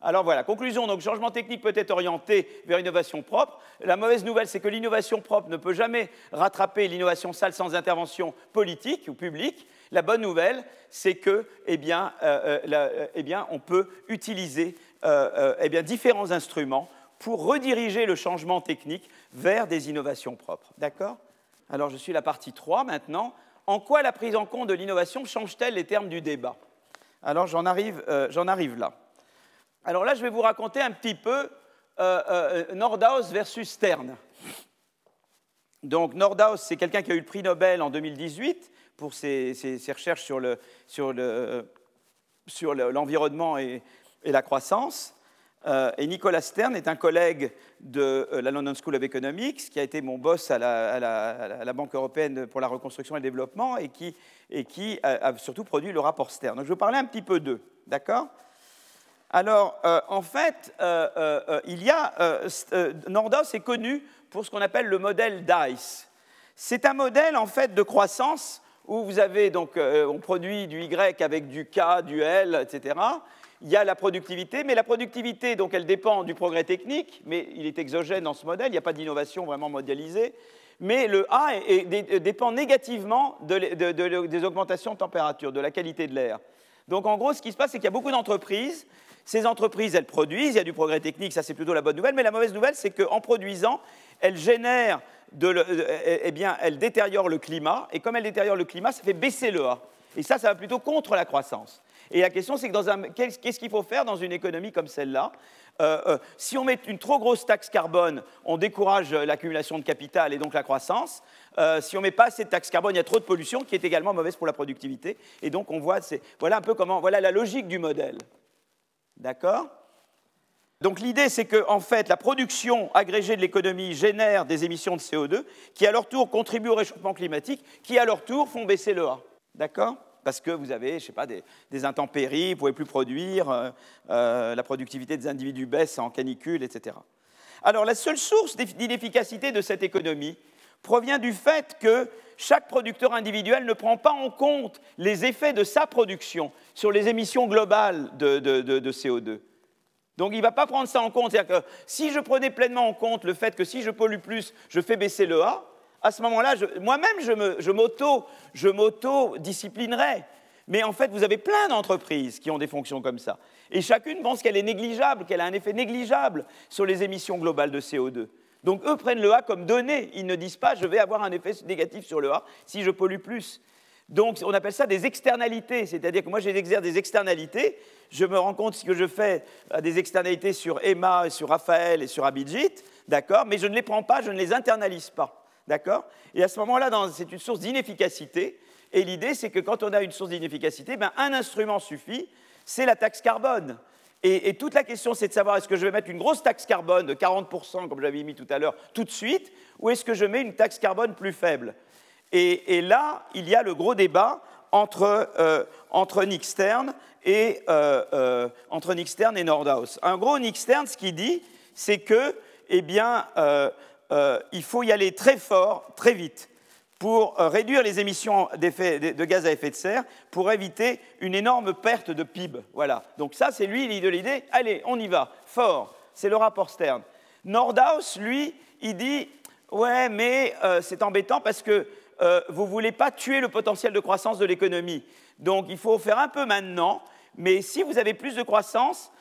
Alors voilà, conclusion, donc changement technique peut être orienté vers innovation propre. La mauvaise nouvelle, c'est que l'innovation propre ne peut jamais rattraper l'innovation sale sans intervention politique ou publique. La bonne nouvelle, c'est que, eh bien, euh, euh, eh bien, on peut utiliser euh, eh bien, différents instruments pour rediriger le changement technique vers des innovations propres. D'accord? Alors, je suis la partie 3 maintenant. En quoi la prise en compte de l'innovation change-t-elle les termes du débat? Alors, j'en arrive, arrive, là. Alors là, je vais vous raconter un petit peu Nordhaus versus Stern. Donc, Nordhaus, c'est quelqu'un qui a eu le prix Nobel en 2018 pour ses, recherches sur, l'environnement et, la croissance. Euh, et Nicolas Stern est un collègue de euh, la London School of Economics, qui a été mon boss à la, Banque européenne pour la reconstruction et le développement, et qui, a, surtout produit le rapport Stern. Donc je vais vous parler un petit peu d'eux, d'accord? Alors, euh, en fait, il y a... Nordos est connu pour ce qu'on appelle le modèle DICE. C'est un modèle, en fait, de croissance où vous avez donc, on produit du Y avec du K, du L, etc. Il y a la productivité, mais la productivité, donc, elle dépend du progrès technique, mais il est exogène dans ce modèle, il n'y a pas d'innovation vraiment modélisée. Mais le A dépend négativement des augmentations de température, de la qualité de l'air. Donc en gros, ce qui se passe, c'est qu'il y a beaucoup d'entreprises. Ces entreprises, elles produisent, il y a du progrès technique, ça c'est plutôt la bonne nouvelle, mais la mauvaise nouvelle, c'est qu'en produisant, elles génèrent eh, eh bien, elle détériore le climat, et comme elle détériore le climat, ça fait baisser le A. Et ça, ça va plutôt contre la croissance. Et la question, c'est que qu'est-ce qu'il faut faire dans une économie comme celle-là? Euh, euh, Si on met une trop grosse taxe carbone, on décourage l'accumulation de capital et donc la croissance. Euh, si on ne met pas assez de taxe carbone, il y a trop de pollution qui est également mauvaise pour la productivité. Et donc on voit, voilà un peu comment, voilà la logique du modèle. D'accord? Donc l'idée, c'est que en fait, la production agrégée de l'économie génère des émissions de CO2 qui, à leur tour, contribuent au réchauffement climatique, qui, à leur tour, font baisser le A. D'accord? Parce que vous avez, je sais pas, des, intempéries, vous ne pouvez plus produire, euh, euh, la productivité des individus baisse en canicule, etc. Alors la seule source d'inefficacité de cette économie provient du fait que chaque producteur individuel ne prend pas en compte les effets de sa production sur les émissions globales de CO2. Donc il ne va pas prendre ça en compte. C'est-à-dire que si je prenais pleinement en compte le fait que si je pollue plus, je fais baisser le A, à ce moment-là, moi-même, je m'auto-disciplinerais. Mais en fait, vous avez plein d'entreprises qui ont des fonctions comme ça. Et chacune pense qu'elle est négligeable, qu'elle a un effet négligeable sur les émissions globales de CO2. Donc eux prennent le A comme donnée. Ils ne disent pas je vais avoir un effet négatif sur le A si je pollue plus. Donc on appelle ça des externalités, c'est-à-dire que moi j'exerce des externalités, je me rends compte que je fais euh, des externalités sur Emma, sur Raphaël et sur Abidjit, d'accord, mais je ne les prends pas, je ne les internalise pas, d'accord? Et à ce moment-là, c'est une source d'inefficacité, Et l'idée, c'est que quand on a une source d'inefficacité, ben, un instrument suffit, c'est la taxe carbone. Et, toute la question, c'est de savoir est-ce que je vais mettre une grosse taxe carbone de 40%, comme j'avais mis tout à l'heure, tout de suite, ou est-ce que je mets une taxe carbone plus faible? Et, là, il y a le gros débat entre, euh, entre Nick Stern et, euh, euh, et Nordhaus. Un gros, Nick Stern, ce qu'il dit, c'est que, eh bien, il faut y aller très fort, très vite pour réduire les émissions de gaz à effet de serre, pour éviter une énorme perte de PIB. Voilà. Donc ça, c'est lui de l'idée, allez, on y va, fort. C'est le rapport Stern. Nordhaus, lui, il dit, ouais, mais c'est embêtant parce que euh, vous ne voulez pas tuer le potentiel de croissance de l'économie. Donc il faut faire un peu maintenant, mais si vous avez plus de croissance,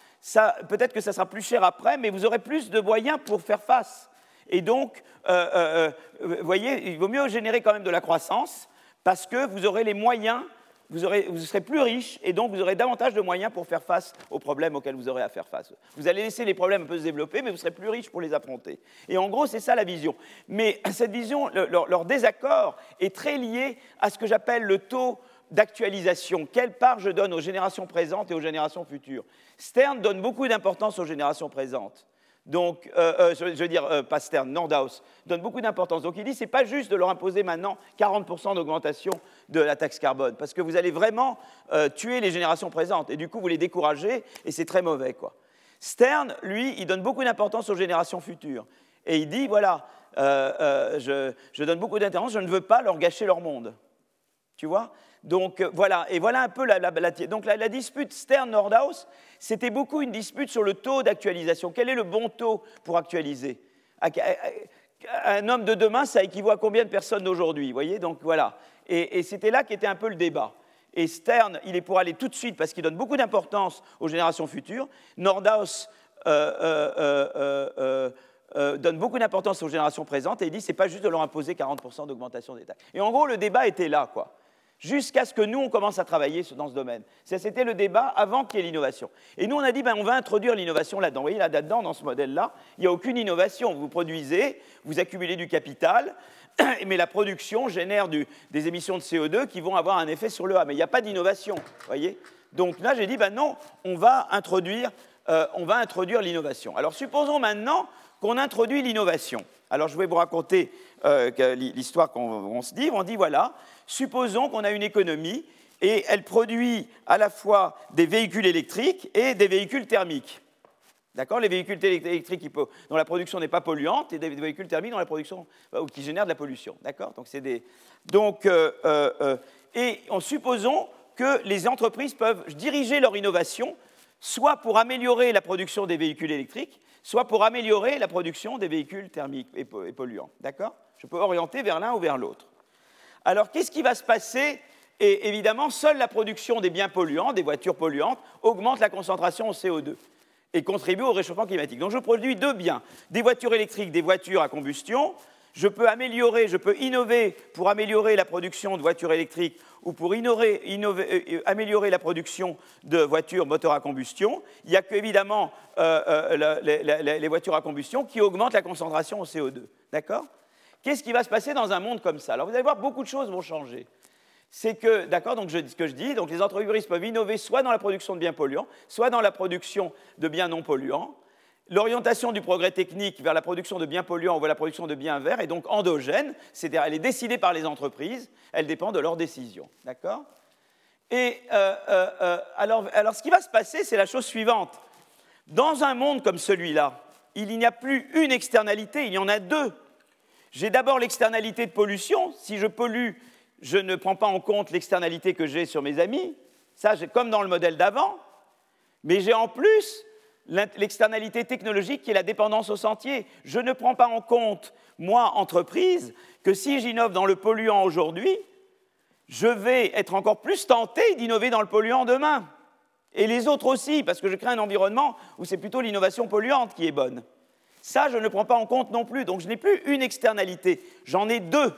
peut-être que ça sera plus cher après, mais vous aurez plus de moyens pour faire face. Et donc, euh, euh, vous voyez, il vaut mieux générer quand même de la croissance parce que vous aurez les moyens vous, serez plus riche et donc vous aurez davantage de moyens pour faire face aux problèmes auxquels vous aurez à faire face. Vous allez laisser les problèmes un peu se développer, mais vous serez plus riche pour les affronter. Et en gros, c'est ça la vision. Mais cette vision, leur, désaccord est très lié à ce que j'appelle le taux d'actualisation. Quelle part je donne aux générations présentes et aux générations futures? Stern donne beaucoup d'importance aux générations présentes. Donc, euh, euh, je, veux dire, euh, pas Stern, Nordhaus, donne beaucoup d'importance. Donc, il dit, c'est pas juste de leur imposer maintenant 40% d'augmentation de la taxe carbone, parce que vous allez vraiment tuer les générations présentes, et du coup, vous les découragez, et c'est très mauvais, quoi. Stern, lui, il donne beaucoup d'importance aux générations futures, et il dit, voilà, je, je donne beaucoup d'intérêt, je ne veux pas leur gâcher leur monde. Tu vois? Donc euh, voilà, et voilà un peu la, donc la, dispute Stern-Nordhaus, c'était beaucoup une dispute sur le taux d'actualisation. Quel est le bon taux pour actualiser? Un homme de demain, ça équivaut à combien de personnes d'aujourd'hui voyez? Donc voilà. Et, c'était là qu'était un peu le débat. Et Stern, il est pour aller tout de suite parce qu'il donne beaucoup d'importance aux générations futures. Nordhaus euh, euh, donne beaucoup d'importance aux générations présentes et il dit c'est pas juste de leur imposer 40% d'augmentation des taxes. Et en gros, le débat était là, quoi jusqu'à ce que nous, on commence à travailler dans ce domaine. C'était le débat avant qu'il y ait l'innovation. Et nous, on a dit, ben, on va introduire l'innovation là-dedans. Vous voyez, là-dedans, dans ce modèle-là, il n'y a aucune innovation. Vous produisez, vous accumulez du capital, mais la production génère des émissions de CO2 qui vont avoir un effet sur le A. Mais il n'y a pas d'innovation, voyez Donc là, j'ai dit, ben non, on va introduire, euh, introduire l'innovation. Alors supposons maintenant qu'on introduit l'innovation. Alors je vais vous raconter euh, l'histoire qu'on se dit. On dit, voilà, supposons qu'on a une économie et elle produit à la fois des véhicules électriques et des véhicules thermiques. D'accord? Les véhicules électriques dont la production n'est pas polluante et des véhicules thermiques dont la production, euh, qui génèrent de la pollution. D'accord? Donc, c'est des. Donc, euh, euh, et en supposons que les entreprises peuvent diriger leur innovation soit pour améliorer la production des véhicules électriques, soit pour améliorer la production des véhicules thermiques et polluants. D'accord? Je peux orienter vers l'un ou vers l'autre. Alors qu'est-ce qui va se passer? Et évidemment, seule la production des biens polluants, des voitures polluantes, augmente la concentration en CO2 et contribue au réchauffement climatique. Donc je produis deux biens, des voitures électriques, des voitures à combustion. Je peux améliorer, je peux innover pour améliorer la production de voitures électriques ou pour euh, euh, améliorer la production de voitures moteurs à combustion. Il n'y a qu'évidemment euh, les, voitures à combustion qui augmentent la concentration en CO2. D'accord? Qu'est-ce qui va se passer dans un monde comme ça? Alors vous allez voir, beaucoup de choses vont changer. C'est que, d'accord, donc ce que je dis, donc les entreprises peuvent innover soit dans la production de biens polluants, soit dans la production de biens non polluants. L'orientation du progrès technique vers la production de biens polluants ou vers la production de biens verts est donc endogène, c'est-à-dire elle est décidée par les entreprises, elle dépend de leurs décisions. D'accord? Et euh, euh, euh, alors, alors, ce qui va se passer, c'est la chose suivante. Dans un monde comme celui-là, il n'y a plus une externalité, il y en a deux. J'ai d'abord l'externalité de pollution. Si je pollue, je ne prends pas en compte l'externalité que j'ai sur mes amis. Ça, comme dans le modèle d'avant. Mais j'ai en plus l'externalité technologique qui est la dépendance au sentier. Je ne prends pas en compte, moi, entreprise, que si j'innove dans le polluant aujourd'hui, je vais être encore plus tenté d'innover dans le polluant demain. Et les autres aussi, parce que je crée un environnement où c'est plutôt l'innovation polluante qui est bonne. Ça, je ne prends pas en compte non plus. Donc je n'ai plus une externalité, j'en ai deux.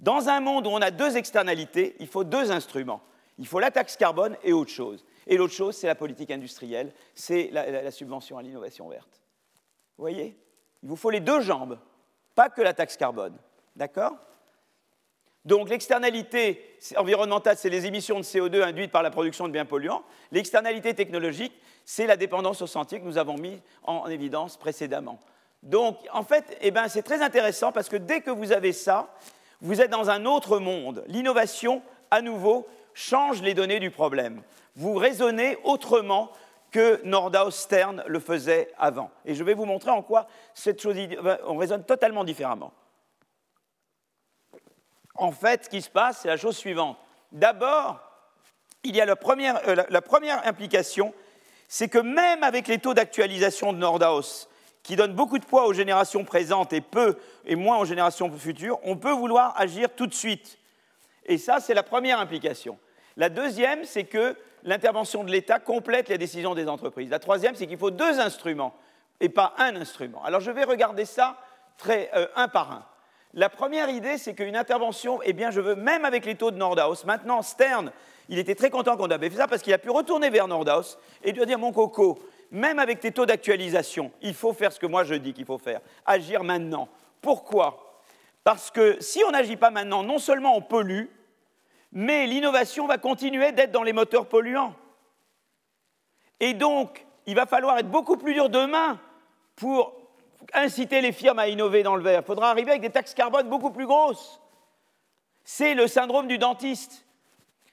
Dans un monde où on a deux externalités, il faut deux instruments. Il faut la taxe carbone et autre chose. Et l'autre chose, c'est la politique industrielle, c'est la, subvention à l'innovation verte. Vous voyez? Il vous faut les deux jambes, pas que la taxe carbone. D'accord? Donc l'externalité environnementale, c'est les émissions de CO2 induites par la production de biens polluants. L'externalité technologique, c'est la dépendance au sentier que nous avons mis en évidence précédemment. Donc en fait, eh ben, c'est très intéressant parce que dès que vous avez ça, vous êtes dans un autre monde. L'innovation, à nouveau, change les données du problème. Vous raisonnez autrement que Nordhaus Stern le faisait avant. Et je vais vous montrer en quoi cette chose, on raisonne totalement différemment. En fait, ce qui se passe, c'est la chose suivante. D'abord, il y a la première, euh, la première implication, c'est que même avec les taux d'actualisation de Nordhaus, qui donnent beaucoup de poids aux générations présentes et peu et moins aux générations futures, on peut vouloir agir tout de suite. Et ça, c'est la première implication. La deuxième, c'est que l'intervention de l'État complète les décisions des entreprises. La troisième, c'est qu'il faut deux instruments et pas un instrument. Alors je vais regarder ça très, euh, un par un. La première idée, c'est qu'une intervention, eh bien, je veux, même avec les taux de Nordhaus, maintenant, Stern, il était très content qu'on avait fait ça parce qu'il a pu retourner vers Nordhaus et lui dire Mon coco, même avec tes taux d'actualisation, il faut faire ce que moi je dis qu'il faut faire, agir maintenant. Pourquoi? Parce que si on n'agit pas maintenant, non seulement on pollue, mais l'innovation va continuer d'être dans les moteurs polluants. Et donc, il va falloir être beaucoup plus dur demain pour inciter les firmes à innover dans le verre. Il faudra arriver avec des taxes carbone beaucoup plus grosses. C'est le syndrome du dentiste.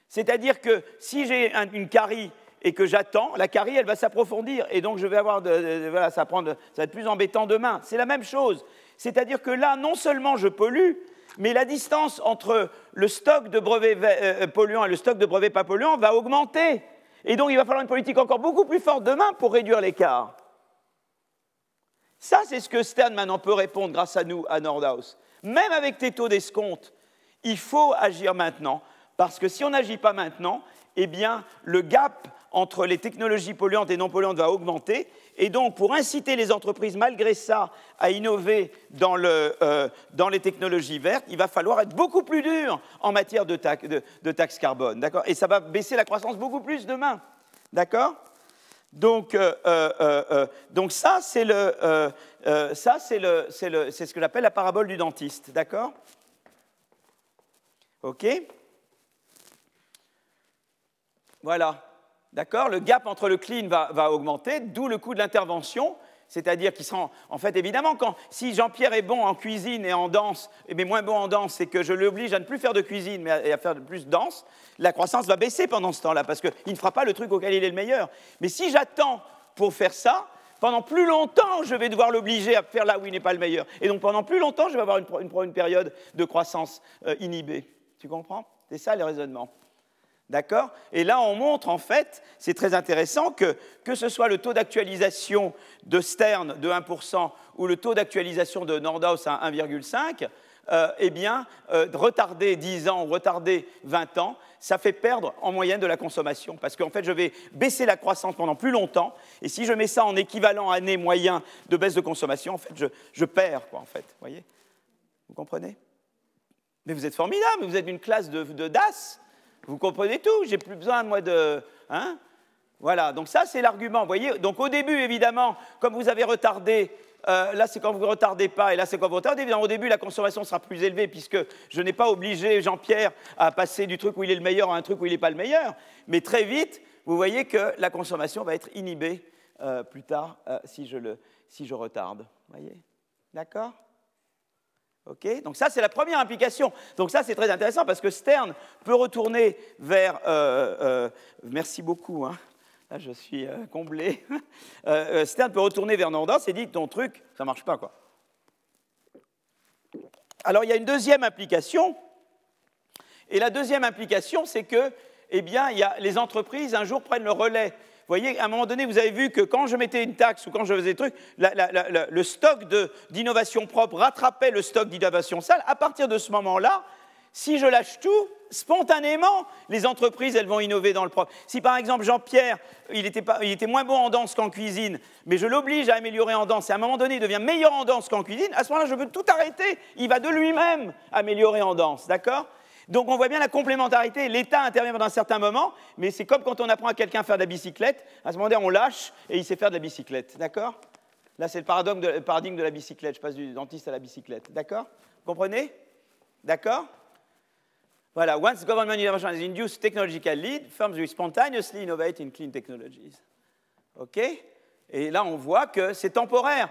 C'est-à-dire que si j'ai une carie et que j'attends, la carie, elle va s'approfondir. Et donc, je vais avoir voilà, ça, ça va être plus embêtant demain. C'est la même chose. C'est-à-dire que là, non seulement je pollue, mais la distance entre le stock de brevets euh, polluants et le stock de brevets pas polluants va augmenter. Et donc, il va falloir une politique encore beaucoup plus forte demain pour réduire l'écart. Ça, c'est ce que Stern maintenant peut répondre grâce à nous, à Nordhaus. Même avec tes taux d'escompte, il faut agir maintenant, parce que si on n'agit pas maintenant, eh bien, le gap entre les technologies polluantes et non polluantes va augmenter. Et donc, pour inciter les entreprises, malgré ça, à innover dans, euh, les technologies vertes, il va falloir être beaucoup plus dur en matière de, taxes carbone. Et ça va baisser la croissance beaucoup plus demain. D'accord? Donc, euh, euh, donc, ça, c'est ce que j'appelle la parabole du dentiste, d'accord? Ok? Voilà, d'accord? Le gap entre le clean va augmenter, d'où le coût de l'intervention. C'est-à-dire qu'ils sont, en fait, évidemment, quand, si Jean-Pierre est bon en cuisine et en danse, mais moins bon en danse, c'est que je l'oblige à ne plus faire de cuisine, mais à, faire plus de danse, la croissance va baisser pendant ce temps-là, parce qu'il ne fera pas le truc auquel il est le meilleur. Mais si j'attends pour faire ça, pendant plus longtemps, je vais devoir l'obliger à faire là où il n'est pas le meilleur. Et donc pendant plus longtemps, je vais avoir une, période de croissance euh, inhibée. Tu comprends? C'est ça les raisonnements. D'accord? Et là, on montre en fait, c'est très intéressant, que que ce soit le taux d'actualisation de Stern de 1% ou le taux d'actualisation de Nordhaus à 1,5, euh, eh bien, euh, retarder 10 ans ou retarder 20 ans, ça fait perdre en moyenne de la consommation. Parce qu'en fait, je vais baisser la croissance pendant plus longtemps. Et si je mets ça en équivalent année moyen de baisse de consommation, en fait, je, perds, quoi, en fait. Vous voyez? Vous comprenez? Mais vous êtes formidable, vous êtes une classe de, de DAS. Vous comprenez tout, j'ai plus besoin, moi, de... Hein? Voilà, donc ça, c'est l'argument. Vous voyez Donc au début, évidemment, comme vous avez retardé euh, là, c'est quand vous ne retardez pas, et là, c'est quand vous retardez. Évidemment, au début, la consommation sera plus élevée, puisque je n'ai pas obligé Jean-Pierre à passer du truc où il est le meilleur à un truc où il n'est pas le meilleur. Mais très vite, vous voyez que la consommation va être inhibée euh, plus tard euh, si, je le, si je retarde. Vous voyez? D'accord? Ok? Donc ça, c'est la première implication. Donc ça, c'est très intéressant parce que Stern peut retourner vers... merci beaucoup. Hein, je suis euh, comblé. Euh, euh, Stern peut retourner vers Nordhaus et dit ton truc, ça ne marche pas. Quoi. Alors, il y a une deuxième implication. Et la deuxième implication, c'est que eh les entreprises, un jour, prennent le relais. Vous voyez, à un moment donné, vous avez vu que quand je mettais une taxe ou quand je faisais des trucs, le stock d'innovation propre rattrapait le stock d'innovation sale. À partir de ce moment-là, si je lâche tout, spontanément, les entreprises, elles vont innover dans le propre. Si par exemple Jean-Pierre, il était, moins bon en danse qu'en cuisine, mais je l'oblige à améliorer en danse, et à un moment donné, il devient meilleur en danse qu'en cuisine, à ce moment-là, je veux tout arrêter. Il va de lui-même améliorer en danse, d'accord? Donc on voit bien la complémentarité. L'État intervient dans un certain mais c'est comme quand on apprend à quelqu'un à faire de la bicyclette. À ce moment-là, on lâche et il sait faire de la bicyclette. D'accord? Là, c'est le paradigme de, la bicyclette. Je passe du dentiste à la bicyclette. D'accord? Vous comprenez? D'accord? Voilà, once government innovation has induced technological lead, firms will spontaneously innovate in clean technologies. OK? Et là, on voit que c'est temporaire.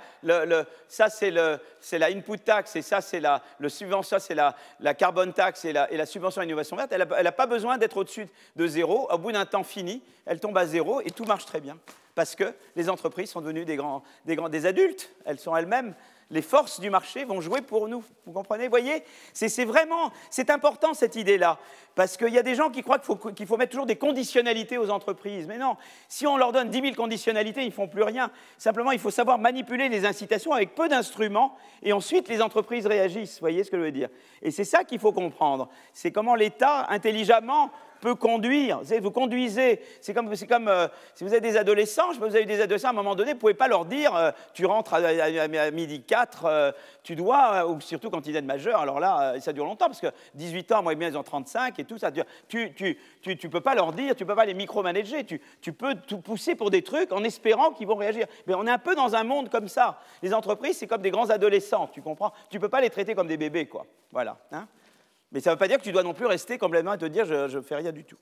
ça, c'est la input tax et ça, c'est la le c'est la, la carbone tax et la, la subvention à l'innovation verte. Elle n'a pas besoin d'être au-dessus de zéro. Au bout d'un temps fini, elle tombe à zéro et tout marche très bien. Parce que les entreprises sont devenues des, grands, des, grands, des adultes. Elles sont elles-mêmes les forces du marché vont jouer pour nous. Vous comprenez? Vous voyez? C'est vraiment, c'est important cette idée-là. Parce qu'il y a des gens qui croient qu'il faut, mettre toujours des conditionnalités aux entreprises. Mais non, si on leur donne 10 000 conditionnalités, ils ne font plus rien. Simplement, il faut savoir manipuler les incitations avec peu d'instruments et ensuite les entreprises réagissent. Vous voyez ce que je veux dire? Et c'est ça qu'il faut comprendre. C'est comment l'État, intelligemment, peut conduire. Vous, conduisez, c'est comme, euh, si vous avez des adolescents, je sais vous avez des adolescents, à un moment donné, vous ne pouvez pas leur dire euh, tu rentres à, midi 4, euh, tu dois, ou surtout quand ils sont majeurs, alors là, ça dure longtemps, parce que 18 ans, moi, bien, ils ont 35 et tout, ça dure. Tu ne peux pas leur dire, tu ne peux pas les micromanager, tu, tu peux tout pousser pour des trucs en espérant qu'ils vont réagir. Mais on est un peu dans un monde comme ça. Les entreprises, c'est comme des grands adolescents, tu comprends? Tu ne peux pas les traiter comme des bébés, quoi. Voilà. Hein mais ça ne veut pas dire que tu dois non plus rester complètement et te dire je ne fais rien du tout.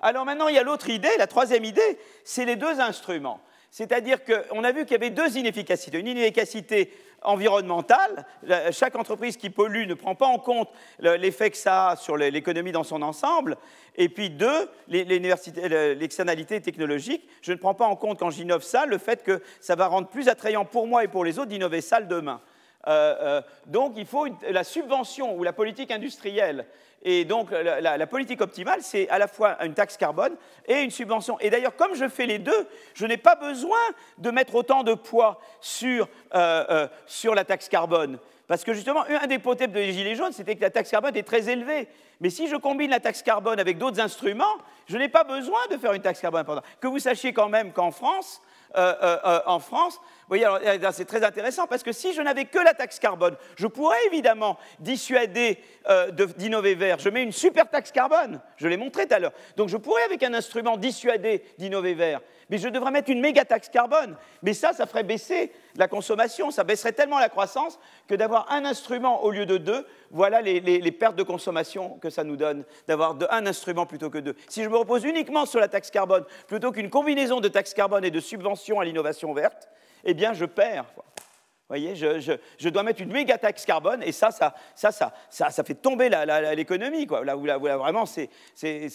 Alors maintenant, il y a l'autre idée, la troisième idée, c'est les deux instruments. C'est-à-dire qu'on a vu qu'il y avait deux inefficacités. Une inefficacité environnementale, chaque entreprise qui pollue ne prend pas en compte l'effet que ça a sur l'économie dans son ensemble. Et puis deux, l'externalité technologique, je ne prends pas en compte quand j'innove ça, le fait que ça va rendre plus attrayant pour moi et pour les autres d'innover ça demain. Euh, euh, donc il faut la subvention ou la politique industrielle. Et donc la, politique optimale, c'est à la fois une taxe carbone et une subvention. Et d'ailleurs, comme je fais les deux, je n'ai pas besoin de mettre autant de poids sur, euh, sur la taxe carbone. Parce que justement, un des potèbes des Gilets jaunes, c'était que la taxe carbone est très élevée. Mais si je combine la taxe carbone avec d'autres instruments, je n'ai pas besoin de faire une taxe carbone importante. Que vous sachiez quand même qu'en France, en France, voyez, c'est très intéressant parce que si je n'avais que la taxe carbone, je pourrais évidemment dissuader euh, d'innover vert. Je mets une super taxe carbone, je l'ai montré tout à l'heure. Donc je pourrais avec un instrument dissuader d'innover vert. Mais je devrais mettre une méga taxe carbone. Mais ça, ça ferait baisser la consommation, ça baisserait tellement la croissance que d'avoir un instrument au lieu de deux, voilà les, pertes de consommation que ça nous donne, d'avoir un instrument plutôt que deux. Si je me repose uniquement sur la taxe carbone, plutôt qu'une combinaison de taxe carbone et de subventions à l'innovation verte, eh bien, je perds. Vous voyez, je, dois mettre une méga taxe carbone et ça, ça, ça, ça, ça, fait tomber l'économie. Là, là, vraiment, c'est,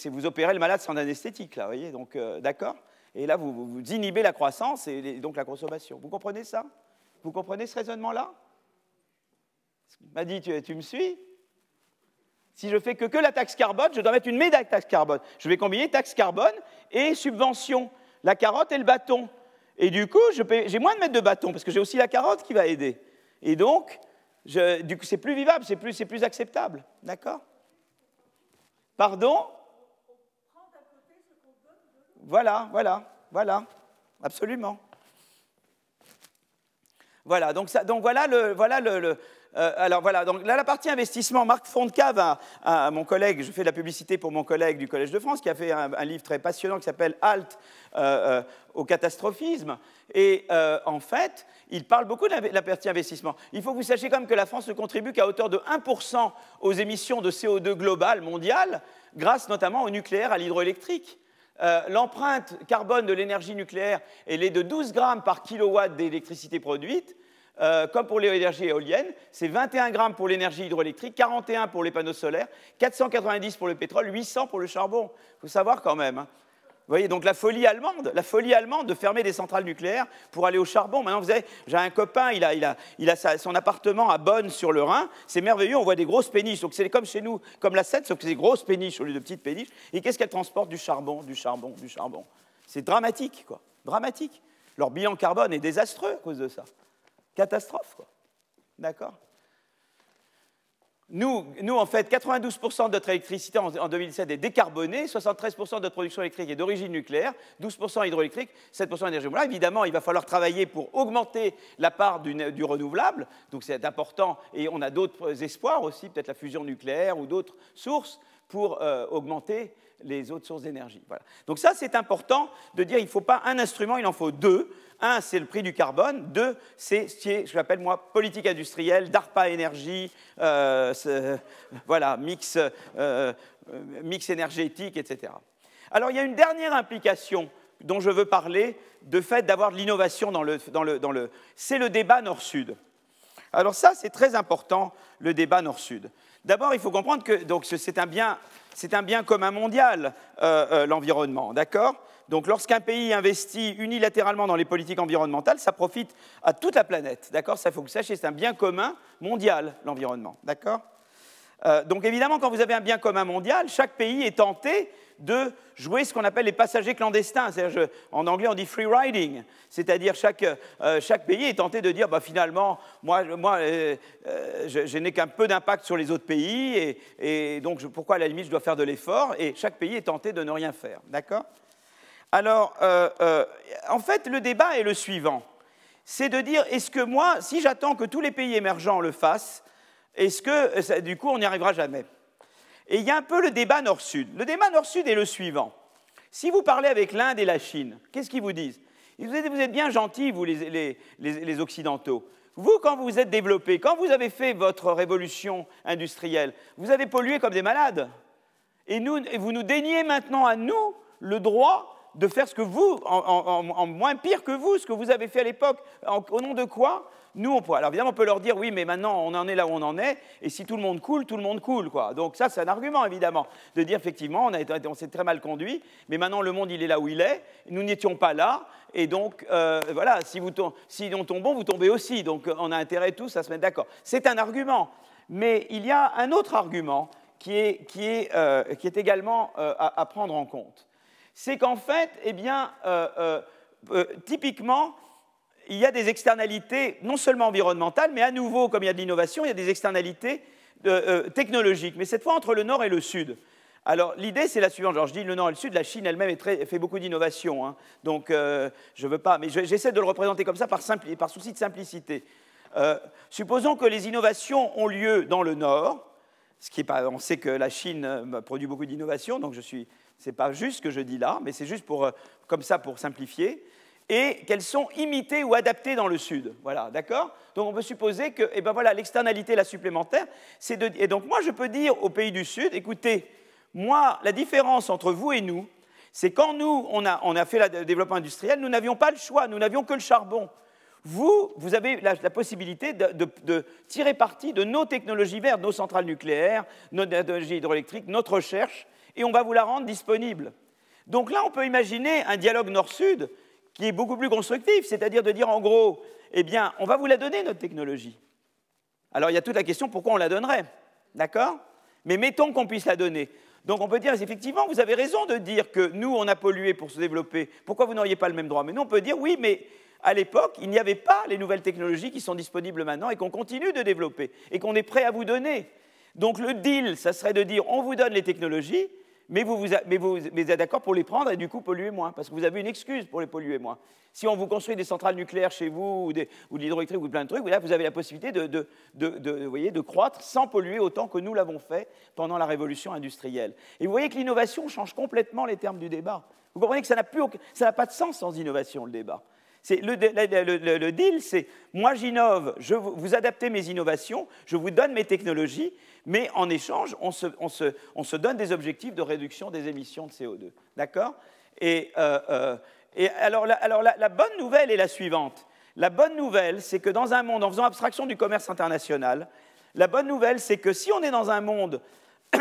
vous opérez le malade sans anesthétique. Là, voyez, donc, euh, d'accord Et là, vous, vous, inhibez la croissance et donc la consommation. Vous comprenez ça? Vous comprenez ce raisonnement-là? M'a dit, tu, tu me suis? Si je fais que, que la taxe carbone, je dois mettre une méga taxe carbone. Je vais combiner taxe carbone et subvention, la carotte et le bâton. Et du coup, j'ai moins de mètres de bâton parce que j'ai aussi la carotte qui va aider. Et donc, du coup, c'est plus vivable, c'est plus, plus acceptable. D'accord? Pardon? Voilà, voilà, voilà, absolument. Voilà, donc, voilà, le, voilà le, euh, alors voilà, donc là, la partie investissement, Marc Fontcave, à, mon collègue, je fais de la publicité pour mon collègue du Collège de France, qui a fait un, livre très passionnant qui s'appelle Halt euh, euh, au catastrophisme. Et en fait, il parle beaucoup de la, partie investissement. Il faut que vous sachiez quand même que la France ne contribue qu'à hauteur de 1% aux émissions de CO2 globales mondiales, grâce notamment au nucléaire, à l'hydroélectrique. L'empreinte carbone de l'énergie nucléaire, elle est de 12 grammes par kilowatt d'électricité produite. Euh, comme pour l'énergie éolienne, c'est 21 grammes pour l'énergie hydroélectrique, 41 pour les panneaux solaires, 490 pour le pétrole, 800 pour le charbon. Il faut savoir quand même. Hein. Vous voyez, donc la folie allemande, la folie allemande de fermer des centrales nucléaires pour aller au charbon. Maintenant, vous savez, j'ai un copain, il a, il a, il a son appartement à Bonn sur le Rhin. C'est merveilleux, on voit des grosses péniches. Donc c'est comme chez nous, comme la Seine, sauf que c'est des grosses péniches au lieu de petites péniches. Et qu'est-ce qu'elles transportent Du charbon, du charbon, du charbon. C'est dramatique, quoi. Dramatique. Leur bilan carbone est désastreux à cause de ça. Catastrophe. D'accord nous, nous, en fait, 92% de notre électricité en, 2017 est décarbonée, 73% de notre production électrique est d'origine nucléaire, 12% hydroélectrique, 7% énergie. Évidemment, il va falloir travailler pour augmenter la part du, renouvelable, donc c'est important, et on a d'autres espoirs aussi, peut-être la fusion nucléaire ou d'autres sources pour euh, augmenter les autres sources d'énergie. Voilà. Donc ça, c'est important de dire qu'il ne faut pas un instrument, il en faut deux Un, c'est le prix du carbone. Deux, c'est ce que j'appelle moi politique industrielle, DARPA énergie, euh, voilà, mix, euh, mix énergétique, etc. Alors il y a une dernière implication dont je veux parler, de fait d'avoir de l'innovation dans le, dans le, dans le... C'est le débat nord-sud. Alors ça, c'est très important, le débat nord-sud. D'abord, il faut comprendre que c'est un bien, un bien commun mondial, euh, euh, l'environnement, d'accord? Donc, lorsqu'un pays investit unilatéralement dans les politiques environnementales, ça profite à toute la planète, d'accord? Ça, faut que vous sachiez, c'est un bien commun mondial, l'environnement, d'accord? Euh, Donc, évidemment, quand vous avez un bien commun mondial, chaque pays est tenté de jouer ce qu'on appelle les passagers clandestins. en anglais, on dit free riding. C'est-à-dire chaque, euh, chaque pays est tenté de dire bah, finalement, moi, moi euh, je, n'ai qu'un peu d'impact sur les autres pays, et, donc pourquoi à la limite je dois faire de l'effort? Et chaque pays est tenté de ne rien faire. D'accord? Alors, en fait, le débat est le suivant c'est de dire est-ce que moi, si j'attends que tous les pays émergents le fassent, est-ce que du coup on n'y arrivera jamais? Et il y a un peu le débat nord-sud. Le débat nord-sud est le suivant. Si vous parlez avec l'Inde et la Chine, qu'est-ce qu'ils vous disent? Vous êtes, bien gentils, vous les, Occidentaux. Vous, quand vous vous êtes développés, quand vous avez fait votre révolution industrielle, vous avez pollué comme des malades. Et, nous, vous nous déniez maintenant à nous le droit de faire ce que vous, en, moins pire que vous, ce que vous avez fait à l'époque. Au nom de quoi nous, on peut. Alors évidemment, on peut leur dire oui, mais maintenant, on en est là où on en est, et si tout le monde coule, tout le monde coule. Quoi. Donc ça, c'est un argument, évidemment, de dire effectivement, on, s'est très mal conduit, mais maintenant, le monde, il est là où il est, nous n'étions pas là, et donc, euh, voilà, si, nous tombons, vous tombez aussi. Donc, on a intérêt tous à se mettre d'accord. C'est un argument. Mais il y a un autre argument qui est, euh, également euh, à, prendre en compte. C'est qu'en fait, eh bien, typiquement, il y a des externalités non seulement environnementales, mais à nouveau, comme il y a de l'innovation, il y a des externalités euh, technologiques, mais cette fois entre le nord et le sud. Alors l'idée c'est la suivante, genre je dis le nord et le sud, la Chine elle-même fait beaucoup d'innovation, hein. donc euh, je ne veux pas, mais j'essaie de le représenter comme ça par, souci de simplicité. Euh, supposons que les innovations ont lieu dans le nord, ce qui est pas, on sait que la Chine produit beaucoup d'innovations, donc je suis, c'est pas juste ce que je dis là, mais c'est juste pour, comme ça pour simplifier et qu'elles sont imitées ou adaptées dans le Sud. Voilà, d'accord? Donc on peut supposer que, eh ben voilà, l'externalité, la supplémentaire, c'est de... Et donc moi, je peux dire au pays du Sud, écoutez, moi, la différence entre vous et nous, c'est quand nous, on a, on a fait le développement industriel, nous n'avions pas le choix, nous n'avions que le charbon. Vous, vous avez la, possibilité de, de, tirer parti de nos technologies vertes, nos centrales nucléaires, nos technologies hydroélectriques, notre recherche, et on va vous la rendre disponible. Donc là, on peut imaginer un dialogue nord-sud qui est beaucoup plus constructif, c'est-à-dire de dire en gros, eh bien, on va vous la donner, notre technologie. Alors il y a toute la question pourquoi on la donnerait, d'accord? Mais mettons qu'on puisse la donner. Donc on peut dire, effectivement, vous avez raison de dire que nous, on a pollué pour se développer, pourquoi vous n'auriez pas le même droit? Mais nous, on peut dire, oui, mais à l'époque, il n'y avait pas les nouvelles technologies qui sont disponibles maintenant et qu'on continue de développer et qu'on est prêt à vous donner. Donc le deal, ça serait de dire, on vous donne les technologies, mais vous, êtes d'accord pour les prendre et du coup polluer moins, parce que vous avez une excuse pour les polluer moins. Si on vous construit des centrales nucléaires chez vous, ou, de l'hydroélectrique, ou plein de trucs, là, vous avez la possibilité de, de croître sans polluer autant que nous l'avons fait pendant la révolution industrielle. Et vous voyez que l'innovation change complètement les termes du débat. Vous comprenez que ça n'a pas de sens sans innovation, le débat. Le, le, deal, c'est moi j'innove, je vous adaptez mes innovations, je vous donne mes technologies, mais en échange, on se, donne des objectifs de réduction des émissions de CO2. D'accord? Et, euh, euh, alors, la, bonne nouvelle est la suivante. La bonne nouvelle, c'est que dans un monde, en faisant abstraction du commerce international, la bonne nouvelle, c'est que si on est dans un monde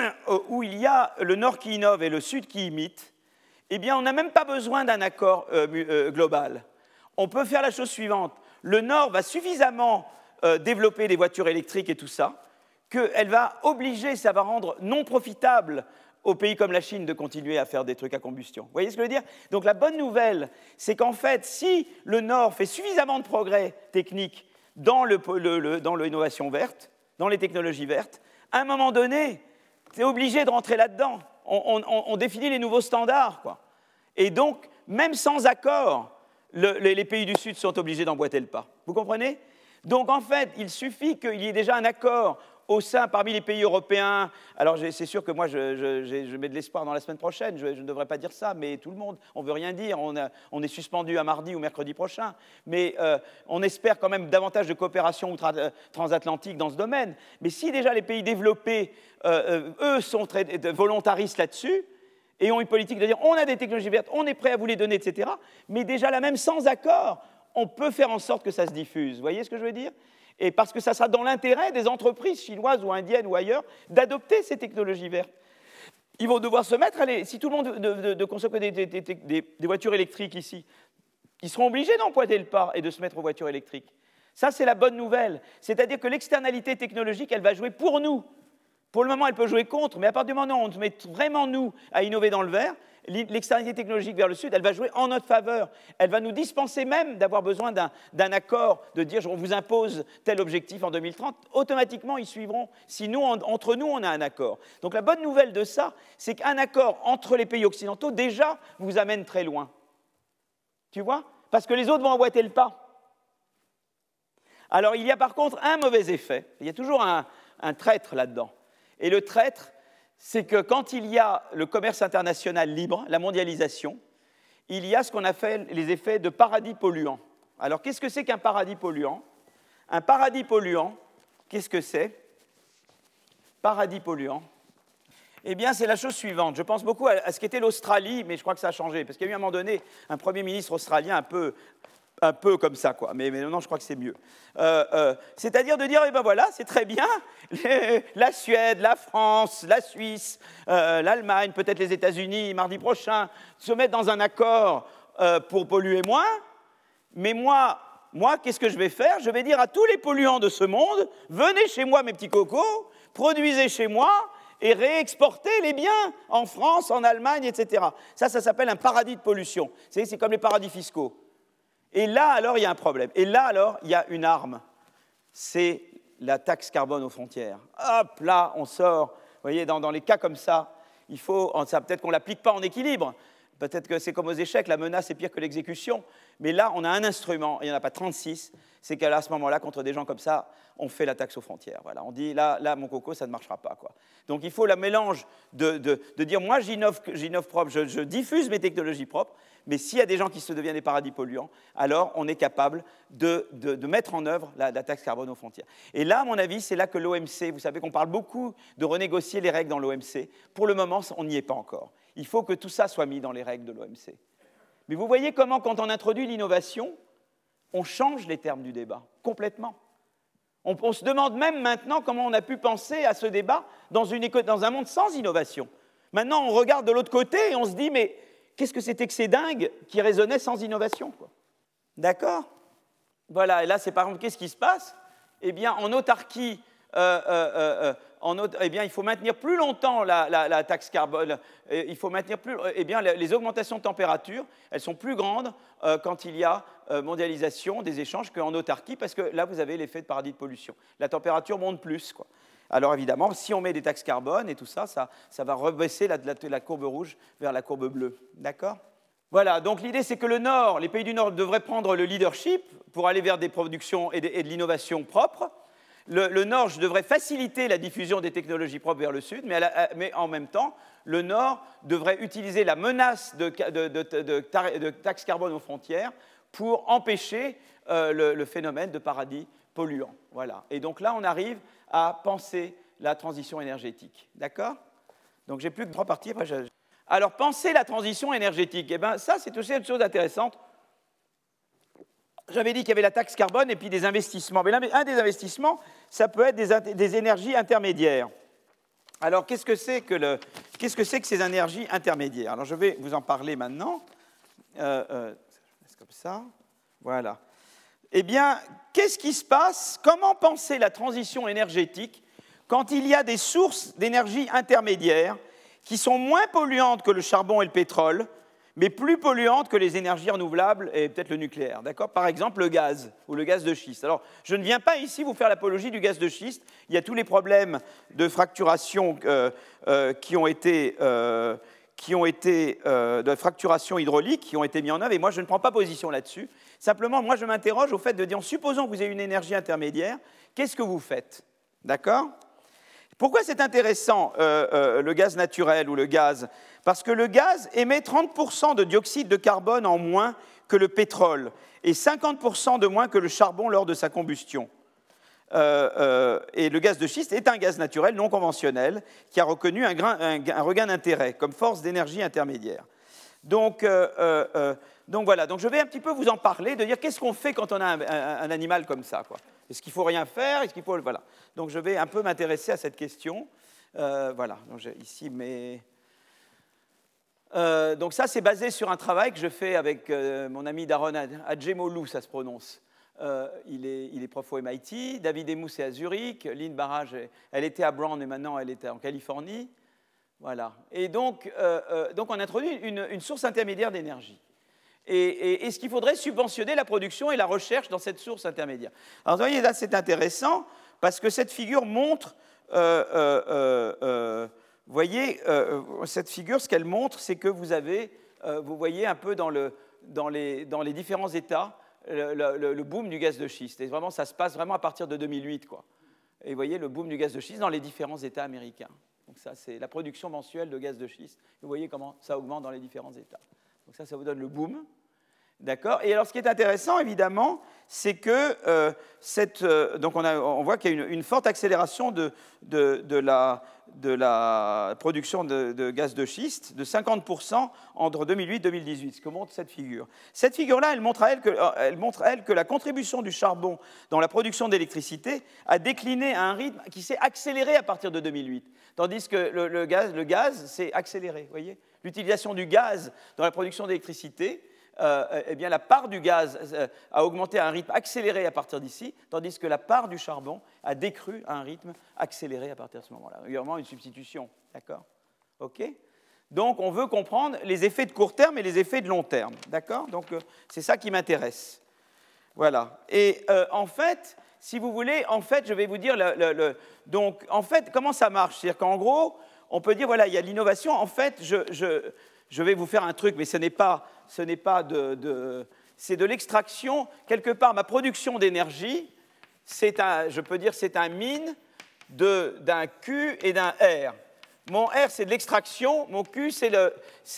où il y a le Nord qui innove et le Sud qui imite, eh bien, on n'a même pas besoin d'un accord euh, global. On peut faire la chose suivante. Le Nord va suffisamment développer des voitures électriques et tout ça, qu'elle va obliger, ça va rendre non profitable aux pays comme la Chine de continuer à faire des trucs à combustion. Vous voyez ce que je veux dire? Donc la bonne nouvelle, c'est qu'en fait, si le Nord fait suffisamment de progrès techniques dans l'innovation verte, dans les technologies vertes, à un moment donné, c'est obligé de rentrer là-dedans. On, définit les nouveaux standards. Quoi. Et donc, même sans accord, les pays du Sud sont obligés d'emboîter le pas. Vous comprenez? Donc en fait, il suffit qu'il y ait déjà un accord au sein, parmi les pays européens, alors c'est sûr que moi je, mets de l'espoir dans la semaine prochaine, je, ne devrais pas dire ça, mais tout le monde, on ne veut rien dire, on, est suspendu à mardi ou mercredi prochain, mais euh, on espère quand même davantage de coopération transatlantique dans ce domaine. Mais si déjà les pays développés, euh, euh, eux, sont très volontaristes là-dessus, et ont une politique de dire on a des technologies vertes, on est prêt à vous les donner, etc., mais déjà là même sans accord, on peut faire en sorte que ça se diffuse. Vous voyez ce que je veux dire? Et parce que ça sera dans l'intérêt des entreprises chinoises ou indiennes ou ailleurs d'adopter ces technologies vertes. Ils vont devoir se mettre, allez, si tout le monde de, de, consomme des, des, voitures électriques ici, ils seront obligés d'empointer le pas et de se mettre aux voitures électriques. Ça, c'est la bonne nouvelle. C'est-à-dire que l'externalité technologique, elle va jouer pour nous. Pour le moment, elle peut jouer contre, mais à partir du moment où on se met vraiment, nous, à innover dans le vert, l'externalité technologique vers le sud, elle va jouer en notre faveur. Elle va nous dispenser même d'avoir besoin d'un accord, de dire on vous impose tel objectif en 2030. Automatiquement, ils suivront si nous, entre nous, on a un accord. Donc la bonne nouvelle de ça, c'est qu'un accord entre les pays occidentaux, déjà, vous amène très loin. Tu vois? Parce que les autres vont emboîter le pas. Alors il y a par contre un mauvais effet. Il y a toujours un traître là-dedans. Et le traître, c'est que quand il y a le commerce international libre, la mondialisation, il y a ce qu'on appelle les effets de paradis polluant. Alors qu'est-ce que c'est qu'un paradis polluant? Un paradis polluant, qu'est-ce que c'est? Paradis polluant. Eh bien, c'est la chose suivante. Je pense beaucoup à ce qu'était l'Australie, mais je crois que ça a changé. Parce qu'il y a eu à un moment donné un Premier ministre australien un peu un peu comme ça, quoi. Mais, maintenant, je crois que c'est mieux. Euh, euh, c'est-à-dire de dire, eh ben voilà, c'est très bien, la Suède, la France, la Suisse, euh, l'Allemagne, peut-être les États-Unis, mardi prochain, se mettent dans un accord pour polluer moins. Mais moi, moi, qu'est-ce que je vais faire? Je vais dire à tous les polluants de ce monde, venez chez moi, mes petits cocos, produisez chez moi et réexportez les biens en France, en Allemagne, etc. Ça, ça s'appelle un paradis de pollution. C'est comme les paradis fiscaux. Et là, alors, il y a un problème. Et là, alors, il y a une arme. C'est la taxe carbone aux frontières. Hop, là, on sort. Vous voyez, dans, les cas comme ça, il faut, peut-être qu'on ne l'applique pas en équilibre. Peut-être que c'est comme aux échecs, la menace est pire que l'exécution. Mais là, on a un instrument, il n'y en a pas 36, c'est qu'à ce moment-là, contre des gens comme ça, on fait la taxe aux frontières. Voilà, on dit, là, là, mon coco, ça ne marchera pas. Quoi. Donc il faut la mélange de, dire, moi, j'innove propre, je diffuse mes technologies propres, mais s'il y a des gens qui se deviennent des paradis polluants, alors on est capable de, mettre en œuvre la, taxe carbone aux frontières. Et là, à mon avis, c'est là que l'OMC, vous savez qu'on parle beaucoup de renégocier les règles dans l'OMC. Pour le moment, on n'y est pas encore. Il faut que tout ça soit mis dans les règles de l'OMC. Mais vous voyez comment, quand on introduit l'innovation, on change les termes du débat, complètement. On, se demande même maintenant comment on a pu penser à ce débat dans, dans un monde sans innovation. Maintenant, on regarde de l'autre côté et on se dit, mais qu'est-ce que c'était que ces dingues qui raisonnaient sans innovation D'accord? Voilà, et là, c'est par exemple, qu'est-ce qui se passe? Eh bien, en autarquie, euh, euh, euh, eh bien, il faut maintenir plus longtemps la, taxe carbone. Il faut maintenir plus. Eh bien, les augmentations de température, elles sont plus grandes quand il y a mondialisation des échanges qu'en autarquie, parce que là, vous avez l'effet de paradis de pollution. La température monte plus. Quoi. Alors évidemment, si on met des taxes carbone et tout ça, ça, va rebaisser la, courbe rouge vers la courbe bleue. D'accord? Voilà, donc l'idée c'est que le Nord, les pays du Nord devraient prendre le leadership pour aller vers des productions et de, l'innovation propre. Le, Nord devrait faciliter la diffusion des technologies propres vers le Sud, mais, en même temps, le Nord devrait utiliser la menace de, taxes carbone aux frontières pour empêcher euh, le, le, phénomène de paradis polluant. Voilà. Et donc là, on arrive à penser la transition énergétique. D'accord? Donc j'ai plus que trois parties. Alors penser la transition énergétique, eh ben, ça c'est aussi une chose intéressante. J'avais dit qu'il y avait la taxe carbone et puis des investissements. Mais un des investissements, ça peut être des, énergies intermédiaires. Alors qu'est-ce que c'est que, ces énergies intermédiaires? Alors je vais vous en parler maintenant. Euh, euh, comme ça. Voilà eh bien, qu'est-ce qui se passe? Comment penser la transition énergétique quand il y a des sources d'énergie intermédiaires qui sont moins polluantes que le charbon et le pétrole, mais plus polluantes que les énergies renouvelables et peut-être le nucléaire. D'accord? Par exemple, le gaz ou le gaz de schiste. Alors, je ne viens pas ici vous faire l'apologie du gaz de schiste. Il y a tous les problèmes de fracturation euh, euh, qui ont été. Euh, de fracturation hydraulique qui ont été mis en œuvre, et moi je ne prends pas position là-dessus. Simplement, moi, je m'interroge au fait de dire, supposons que vous ayez une énergie intermédiaire, qu'est-ce que vous faites? D'accord? Pourquoi c'est intéressant le gaz naturel ou le gaz? Parce que le gaz émet 30% de dioxyde de carbone en moins que le pétrole et 50% de moins que le charbon lors de sa combustion. Euh, euh, et le gaz de schiste est un gaz naturel non conventionnel qui a reconnu un, regain d'intérêt comme force d'énergie intermédiaire. Donc, euh, donc, voilà, donc je vais un petit peu vous en parler, de dire qu'est-ce qu'on fait quand on a un, animal comme ça. Est-ce qu'il faut rien faire? Est-ce qu'il faut voilà. Donc je vais un peu m'intéresser à cette question. voilà, donc ici mes euh, donc ça, c'est basé sur un travail que je fais avec euh, mon ami Daron Adjemolou, ça se prononce. Euh, il, est, il, est, prof au MIT, David Emous est à Zurich, Lynn Barrage, elle était à Brown et maintenant elle est en Californie. Voilà. Et donc, donc on introduit une, source intermédiaire d'énergie. Et, est-ce qu'il faudrait subventionner la production et la recherche dans cette source intermédiaire Alors vous voyez, là c'est intéressant parce que cette figure montre vous voyez, euh, euh, cette figure, ce qu'elle montre, c'est que vous avez, euh, vous voyez un peu dans les, différents États le, boom du gaz de schiste. Et vraiment, ça se passe vraiment à partir de 2008. Quoi. Et vous voyez le boom du gaz de schiste dans les différents États américains. Donc ça, c'est la production mensuelle de gaz de schiste. Vous voyez comment ça augmente dans les différents États. Donc ça, ça vous donne le boom. D'accord? Et alors, ce qui est intéressant, évidemment, c'est que cette, donc on, voit qu'il y a une, une forte accélération de, de, la, de la production de, gaz de schiste de 50% entre 2008 et 2018, ce que montre cette figure? Cette figure-là, elle, montre elle, que, euh, elle montre elle que la contribution du charbon dans la production d'électricité a décliné à un rythme qui s'est accéléré à partir de 2008, tandis que le, gaz, le gaz s'est accéléré. Voyez? L'utilisation du gaz dans la production d'électricité euh, eh bien, la part du gaz euh, a augmenté à un rythme accéléré à partir d'ici, tandis que la part du charbon a décru à un rythme accéléré à partir de ce moment-là. Il y a vraiment une substitution, d'accord? OK? Donc, on veut comprendre les effets de court terme et les effets de long terme, d'accord? Donc, euh, c'est ça qui m'intéresse. Voilà. Et en fait, si vous voulez, en fait, je vais vous dire, le, donc, en fait, comment ça marche? C'est-à-dire qu'en gros, on peut dire, voilà, il y a l'innovation. En fait, je, je, je vais vous faire un truc, mais ce n'est pas, ce n'est pas de, c'est de l'extraction. Quelque part, ma production d'énergie, c'est un, je peux dire, c'est un mine d'un Q et d'un R. Mon R, c'est de l'extraction. Mon Q, c'est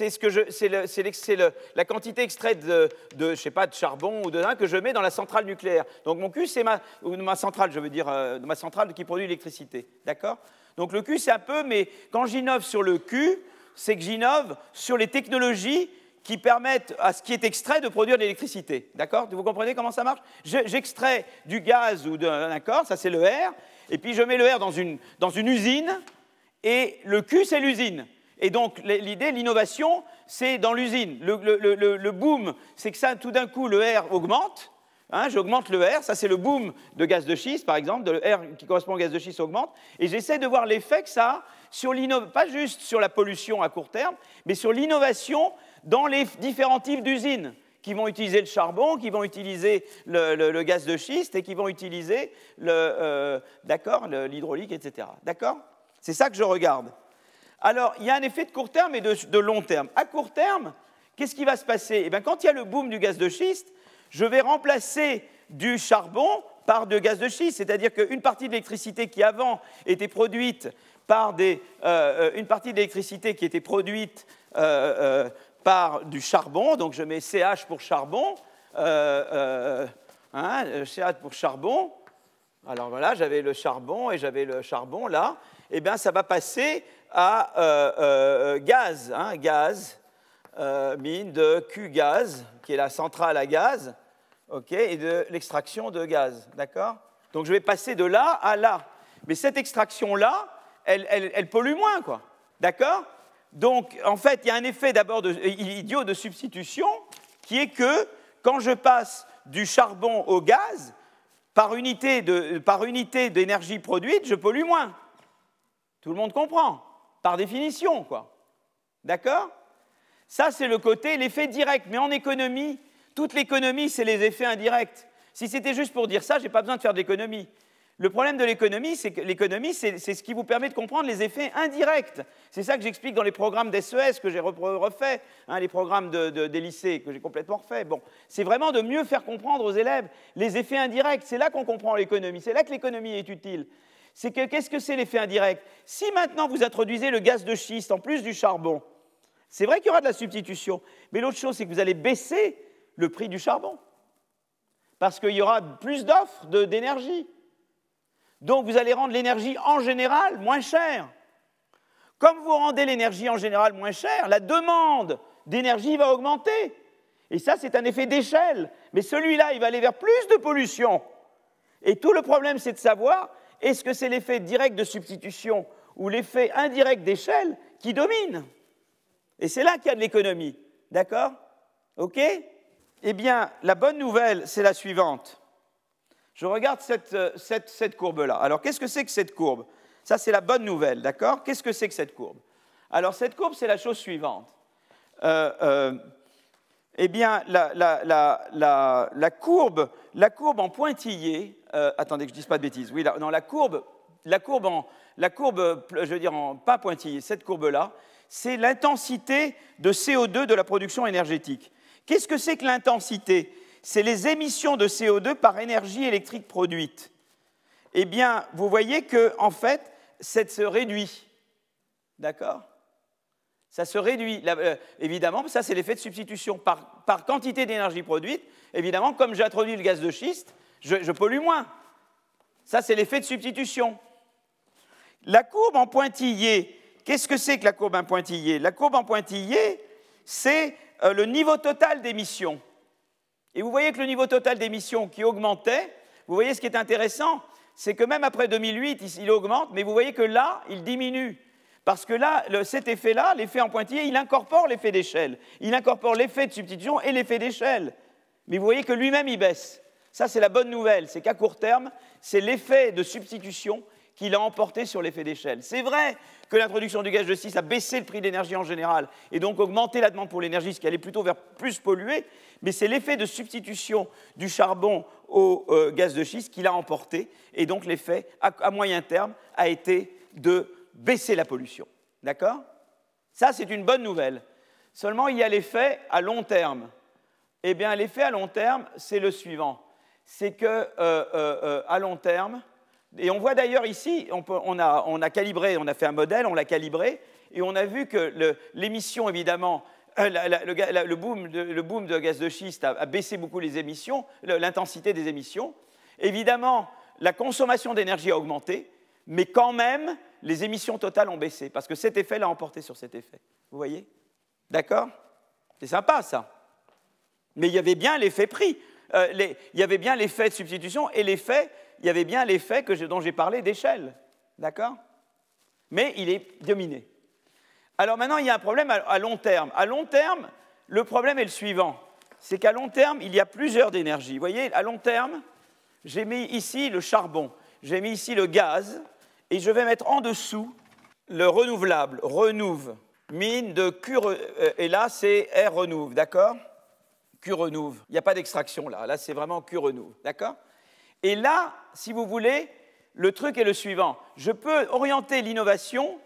ce que je, c'est la quantité extraite de, de, je sais pas, de charbon ou de que je mets dans la centrale nucléaire. Donc mon Q, c'est ma, ma centrale, je veux dire, euh, ma centrale qui produit l'électricité. D'accord? Donc le Q, c'est un peu, mais quand j'innove sur le Q, c'est que j'innove sur les technologies qui permettent à ce qui est extrait de produire de l'électricité. D'accord? Vous comprenez comment ça marche? J'extrais du gaz ou d'un corps, ça c'est le R, et puis je mets le R dans une, dans une usine, et le Q c'est l'usine. Et donc l'idée, l'innovation, c'est dans l'usine. Le, le, boom, c'est que ça, tout d'un coup, le R augmente, Hein, j'augmente le R, ça c'est le boom de gaz de schiste, par exemple, le R qui correspond au gaz de schiste augmente, et j'essaie de voir l'effet que ça a sur pas juste sur la pollution à court terme, mais sur l'innovation dans les différents types d'usines qui vont utiliser le charbon, qui vont utiliser le, gaz de schiste et qui vont utiliser euh, l'hydraulique, etc. D'accord? C'est ça que je regarde. Alors, il y a un effet de court terme et de, long terme. À court terme, qu'est-ce qui va se passer? Eh Quand il y a le boom du gaz de schiste, je vais remplacer du charbon par de gaz de schiste, c'est-à-dire qu'une partie de l'électricité qui avant était produite par des, euh, euh, une partie qui était produite euh, par du charbon, donc je mets CH pour charbon, hein, CH pour charbon, alors voilà, j'avais le charbon et j'avais le charbon là, eh bien ça va passer à gaz, hein, gaz, mine de Q-gaz, qui est la centrale à gaz, et de l'extraction de gaz. D'accord? Donc je vais passer de là à là. Mais cette extraction-là, elle, pollue moins, quoi. D'accord? Donc, en fait, il y a un effet d'abord idiot de substitution qui est que quand je passe du charbon au gaz, par unité, par unité d'énergie produite, je pollue moins. Tout le monde comprend, par définition, quoi. D'accord? Ça, c'est le côté, l'effet direct. Mais en économie, toute l'économie, c'est les effets indirects. Si c'était juste pour dire ça, je n'ai pas besoin de faire d'économie. Le problème de l'économie, c'est que l'économie, c'est ce qui vous permet de comprendre les effets indirects. C'est ça que j'explique dans les programmes d'SES que j'ai refait, hein, les programmes des lycées que j'ai complètement refait. Bon, c'est vraiment de mieux faire comprendre aux élèves les effets indirects. C'est là qu'on comprend l'économie. C'est là que l'économie est utile. c'est que qu'est-ce que c'est l'effet indirect? Si maintenant vous introduisez le gaz de schiste en plus du charbon, c'est vrai qu'il y aura de la substitution, mais l'autre chose, c'est que vous allez baisser le prix du charbon, parce qu'il y aura plus d'offres d'énergie. Donc vous allez rendre l'énergie en général moins chère. Comme vous rendez l'énergie en général moins chère, la demande d'énergie va augmenter. Et ça, c'est un effet d'échelle. Mais celui-là, il va aller vers plus de pollution. Et tout le problème, c'est de savoir est-ce que c'est l'effet direct de substitution ou l'effet indirect d'échelle qui domine? Et c'est là qu'il y a de l'économie. D'accord? OK? Eh bien, la bonne nouvelle, c'est la suivante. Je regarde cette, euh, courbe-là. Alors, qu'est-ce que c'est que cette courbe? Ça, c'est la bonne nouvelle, d'accord? Qu'est-ce que c'est que cette courbe? Alors, cette courbe, c'est la chose suivante. Euh, euh, eh bien, la, courbe, la courbe en pointillé, attendez que je ne dise pas de bêtises, oui, non, la courbe, la courbe, en, la courbe, je veux dire, en, pas pointillé, cette courbe-là, c'est l'intensité de CO2 de la production énergétique. Qu'est-ce que c'est que l'intensité? C'est les émissions de CO2 par énergie électrique produite. Eh bien, vous voyez que, en fait, ça se réduit. D'accord? Ça se réduit. Euh, évidemment, ça c'est l'effet de substitution. Par, quantité d'énergie produite, évidemment, comme j'ai introduit le gaz de schiste, je, pollue moins. Ça c'est l'effet de substitution. La courbe en pointillé, qu'est-ce que c'est que la courbe en pointillé? La courbe en pointillé, c'est euh, le niveau total d'émissions. Et vous voyez que le niveau total d'émissions qui augmentait, vous voyez ce qui est intéressant, c'est que même après 2008, il augmente, mais vous voyez que là, il diminue. Parce que là, cet effet-là, l'effet en pointillé, il incorpore l'effet d'échelle. Il incorpore l'effet de substitution et l'effet d'échelle. Mais vous voyez que lui-même, il baisse. Ça, c'est la bonne nouvelle. C'est qu'à court terme, c'est l'effet de substitution qu'il a emporté sur l'effet d'échelle. C'est vrai que l'introduction du gaz de schiste a baissé le prix de l'énergie en général et donc augmenté la demande pour l'énergie, ce qui allait plutôt vers plus polluer, mais c'est l'effet de substitution du charbon au euh, gaz de schiste qu'il a emporté et donc l'effet à moyen terme a été de baisser la pollution. D'accord? Ça, c'est une bonne nouvelle. Seulement, il y a l'effet à long terme. Eh bien, l'effet à long terme, c'est le suivant. C'est que euh, euh, à long terme, et on voit d'ailleurs ici, on, a, calibré, on a fait un modèle, on l'a calibré, et on a vu que l'émission, évidemment, le, boom de, gaz de schiste a baissé beaucoup les émissions, l'intensité des émissions. Évidemment, la consommation d'énergie a augmenté, mais quand même, les émissions totales ont baissé, parce que cet effet l'a emporté sur cet effet. Vous voyez? D'accord? C'est sympa, ça. Mais il y avait bien l'effet prix. Euh, il y avait bien l'effet de substitution et l'effet, il y avait bien l'effet dont j'ai parlé d'échelle. D'accord? Mais il est dominé. Alors maintenant, il y a un problème à long terme. À long terme, le problème est le suivant. C'est qu'à long terme, il y a plusieurs énergies. Vous voyez, à long terme, j'ai mis ici le charbon, j'ai mis ici le gaz, et je vais mettre en dessous le renouvelable, renouve, mine de Q, euh, et là c'est R renouve, d'accord? Q renouve. Il n'y a pas d'extraction là, là c'est vraiment Q renouve, d'accord? Et là, si vous voulez, le truc est le suivant. Je peux orienter l'innovation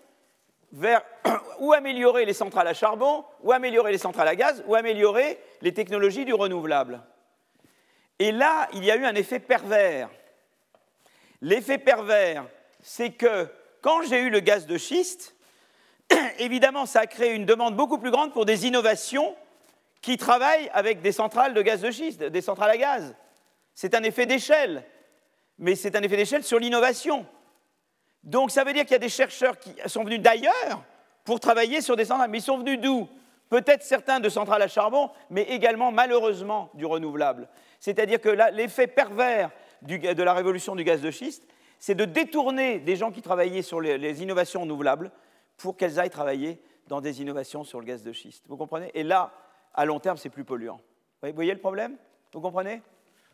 vers ou améliorer les centrales à charbon, ou améliorer les centrales à gaz, ou améliorer les technologies du renouvelable. Et là, il y a eu un effet pervers. L'effet pervers, c'est que quand j'ai eu le gaz de schiste, évidemment, ça a créé une demande beaucoup plus grande pour des innovations qui travaillent avec des centrales de gaz de schiste, des centrales à gaz. C'est un effet d'échelle, mais c'est un effet d'échelle sur l'innovation. Donc ça veut dire qu'il y a des chercheurs qui sont venus d'ailleurs pour travailler sur des centrales, mais ils sont venus d'où? Peut-être certains de centrales à charbon, mais également malheureusement du renouvelable. C'est-à-dire que l'effet pervers de la révolution du gaz de schiste, c'est de détourner des gens qui travaillaient sur les, innovations renouvelables pour qu'elles aillent travailler dans des innovations sur le gaz de schiste. Vous comprenez? Et là, à long terme, c'est plus polluant. Vous voyez le problème? Vous comprenez?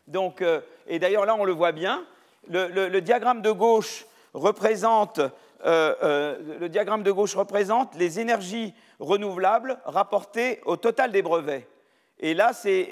Donc, euh, et d'ailleurs, là, on le voit bien. Le, diagramme de gauche représente euh, euh, le diagramme de gauche représente les énergies renouvelables rapportées au total des brevets. Et là, c'est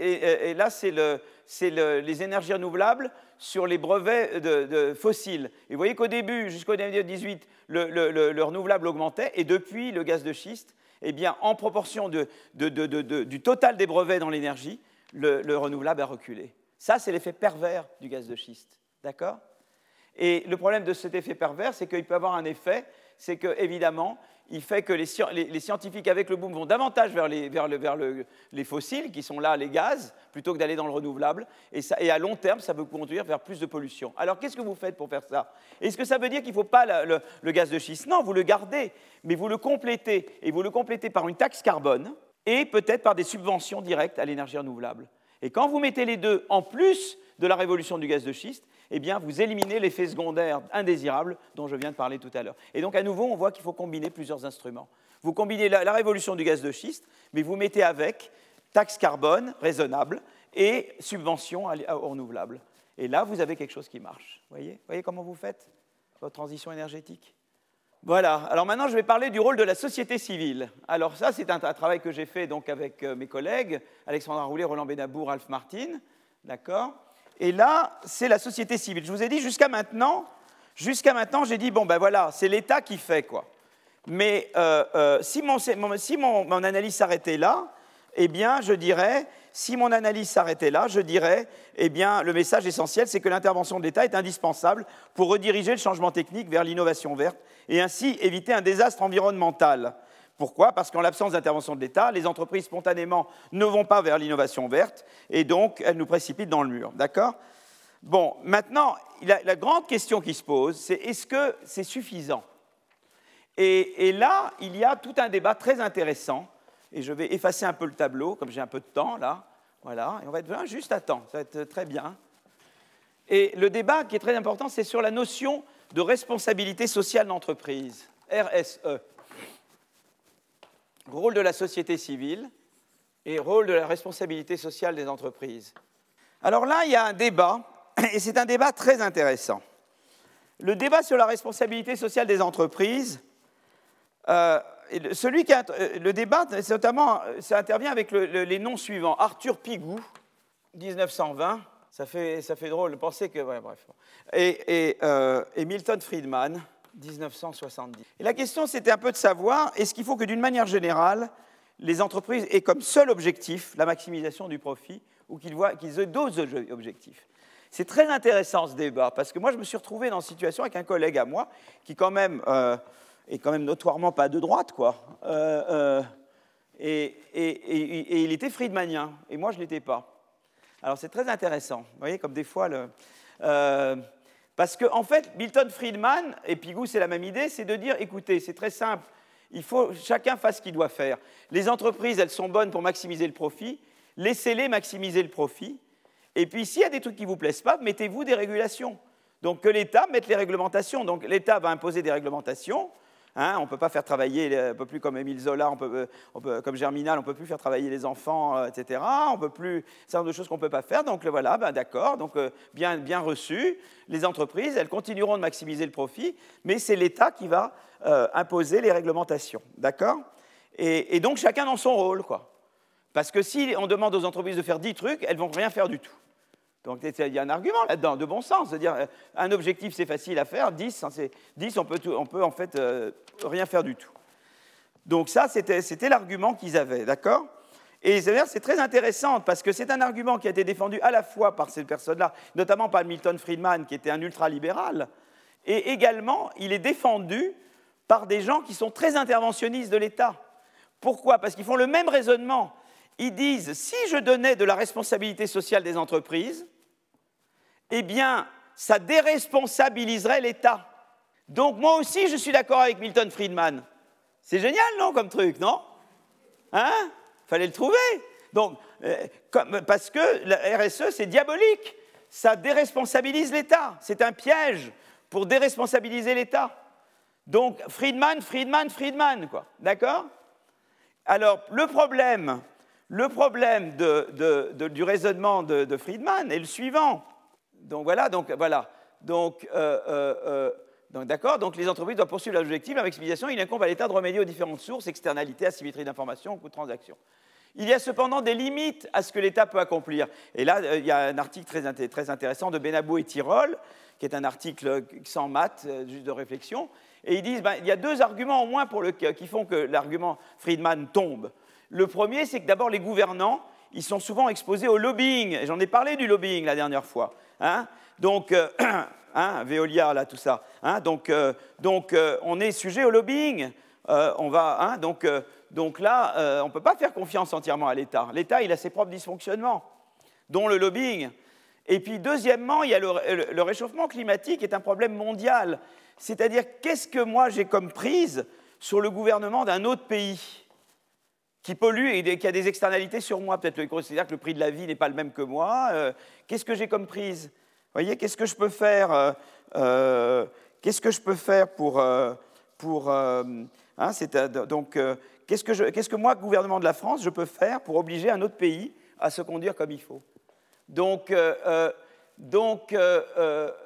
les énergies renouvelables sur les brevets de, fossiles. Et vous voyez qu'au début, jusqu'au 2018, le, le, renouvelable augmentait, et depuis, le gaz de schiste, eh bien, en proportion du total des brevets dans l'énergie, le, renouvelable a reculé. Ça, c'est l'effet pervers du gaz de schiste. D'accord? Et le problème de cet effet pervers, c'est qu'il peut avoir un effet, c'est que, évidemment, il fait que les, scientifiques avec le boom vont davantage vers, les, fossiles, qui sont là les gaz, plutôt que d'aller dans le renouvelable. Et, à long terme, ça peut conduire vers plus de pollution. Alors qu'est-ce que vous faites pour faire ça? Est-ce que ça veut dire qu'il ne faut pas le, le, gaz de schiste? Non, vous le gardez, mais vous le complétez. Et vous le complétez par une taxe carbone et peut-être par des subventions directes à l'énergie renouvelable. Et quand vous mettez les deux en plus de la révolution du gaz de schiste, eh bien, vous éliminez l'effet secondaire indésirable dont je viens de parler tout à l'heure. Et donc, à nouveau, on voit qu'il faut combiner plusieurs instruments. Vous combinez la, révolution du gaz de schiste, mais vous mettez avec taxe carbone raisonnable et subvention aux renouvelables. Et là, vous avez quelque chose qui marche. Voyez, voyez comment vous faites votre transition énergétique? Voilà. Alors maintenant, je vais parler du rôle de la société civile. Alors ça, c'est un, travail que j'ai fait donc avec euh, mes collègues, Alexandra Roulet, Roland Benabour, Alf Martin. D'accord? Et là, c'est la société civile. Je vous ai dit jusqu'à maintenant, jusqu'à maintenant, j'ai dit bon ben voilà, c'est l'État qui fait quoi. Mais euh, euh, si, mon, mon analyse s'arrêtait là, eh bien, je dirais, si mon analyse s'arrêtait là, je dirais, eh bien, le message essentiel, c'est que l'intervention de l'État est indispensable pour rediriger le changement technique vers l'innovation verte et ainsi éviter un désastre environnemental. Pourquoi? Parce qu'en l'absence d'intervention de l'État, les entreprises spontanément ne vont pas vers l'innovation verte et donc elles nous précipitent dans le mur. D'accord? Bon, maintenant, la, grande question qui se pose, c'est est-ce que c'est suffisant? Et, là, il y a tout un débat très intéressant, et je vais effacer un peu le tableau, comme j'ai un peu de temps là. Voilà, et on va être juste à temps, ça va être très bien. Et le débat qui est très important, c'est sur la notion de responsabilité sociale d'entreprise, RSE rôle de la société civile et rôle de la responsabilité sociale des entreprises. Alors là, il y a un débat, et c'est un débat très intéressant. Le débat sur la responsabilité sociale des entreprises, euh, celui qui euh, le débat, notamment, ça intervient avec les noms suivants. Arthur Pigou, 1920, ça fait, ça fait drôle de penser que... bref. Et, euh, et Milton Friedman, 1970. Et la question, c'était un peu de savoir, est-ce qu'il faut que d'une manière générale, les entreprises aient comme seul objectif la maximisation du profit ou qu'ils qu'ils aient d'autres objectifs? C'est très intéressant ce débat, parce que moi, je me suis retrouvé dans une situation avec un collègue à moi qui, quand même, euh, est quand même notoirement pas de droite, quoi. Euh, euh, et, et, il était friedmanien, et moi, je ne l'étais pas. Alors, c'est très intéressant. Vous voyez, comme des fois, le, parce qu'en en fait, Milton Friedman, et Pigou, c'est la même idée, c'est de dire, écoutez, c'est très simple, il faut chacun fasse ce qu'il doit faire. Les entreprises, elles sont bonnes pour maximiser le profit, laissez-les maximiser le profit. Et puis, s'il y a des trucs qui ne vous plaisent pas, mettez-vous des régulations. Donc, que l'État mette les réglementations. Donc, l'État va imposer des réglementations. Hein, on ne peut pas faire travailler, on peut plus comme Émile Zola, on peut, comme Germinal, on ne peut plus faire travailler les enfants, euh, etc. On peut plus, c'est un de choses qu'on ne peut pas faire. Donc voilà, ben, d'accord, donc euh, bien, bien reçu. Les entreprises, elles continueront de maximiser le profit, mais c'est l'État qui va euh, imposer les réglementations, d'accord? Et, et, donc chacun dans son rôle, quoi. Parce que si on demande aux entreprises de faire 10 trucs, elles vont rien faire du tout. Donc il y a un argument là-dedans, de bon sens, c'est-à-dire euh, un objectif c'est facile à faire, 10, 10 on, peut on peut en fait euh, rien faire du tout. Donc ça c'était l'argument qu'ils avaient, d'accord? Et c'est très intéressant parce que c'est un argument qui a été défendu à la fois par ces personnes-là, notamment par Milton Friedman qui était un ultralibéral, et également il est défendu par des gens qui sont très interventionnistes de l'État. Pourquoi? Parce qu'ils font le même raisonnement. Ils disent, si je donnais de la responsabilité sociale des entreprises, eh bien, ça déresponsabiliserait l'État. Donc moi aussi, je suis d'accord avec Milton Friedman. C'est génial, non, comme truc, non? Hein? Fallait le trouver. Donc, euh, parce que la RSE, c'est diabolique. Ça déresponsabilise l'État. C'est un piège pour déresponsabiliser l'État. Donc, Friedman, Friedman, Friedman, quoi. D'accord? Alors, le problème, le problème du raisonnement de Friedman est le suivant donc voilà, donc voilà. Donc, euh, euh, euh, donc d'accord, donc les entreprises doivent poursuivre l'objectif, la maximisation, il incombe à l'État de remédier aux différentes sources, externalités, asymétrie d'information, coût de transaction. Il y a cependant des limites à ce que l'État peut accomplir. Et là, il y a un article très, très intéressant de Benabou et Tirol, qui est un article sans maths, juste de réflexion, et ils disent ben, il y a deux arguments au moins pour le, qui font que l'argument Friedman tombe. Le premier, c'est que d'abord les gouvernants, ils sont souvent exposés au lobbying. J'en ai parlé du lobbying la dernière fois. Hein? Donc, euh, hein, Veolia, là, tout ça. Hein? Donc, euh, donc euh, on est sujet au lobbying. on va, donc, donc là, on ne peut pas faire confiance entièrement à l'État. L'État, il a ses propres dysfonctionnements, dont le lobbying. Et puis, deuxièmement, il y a le, le réchauffement climatique est un problème mondial. C'est-à-dire, qu'est-ce que moi j'ai comme prise sur le gouvernement d'un autre pays? Qui pollue et qui a des externalités sur moi Peut-être qu'il considère que le prix de la vie n'est pas le même que moi. qu'est-ce que j'ai comme prise? Voyez, qu'est-ce que je peux faire euh, euh, Qu'est-ce que je peux faire pour... Euh, pour hein, donc, qu'est-ce que, qu'est-ce que moi, gouvernement de la France, je peux faire pour obliger un autre pays à se conduire comme il faut? Donc, donc,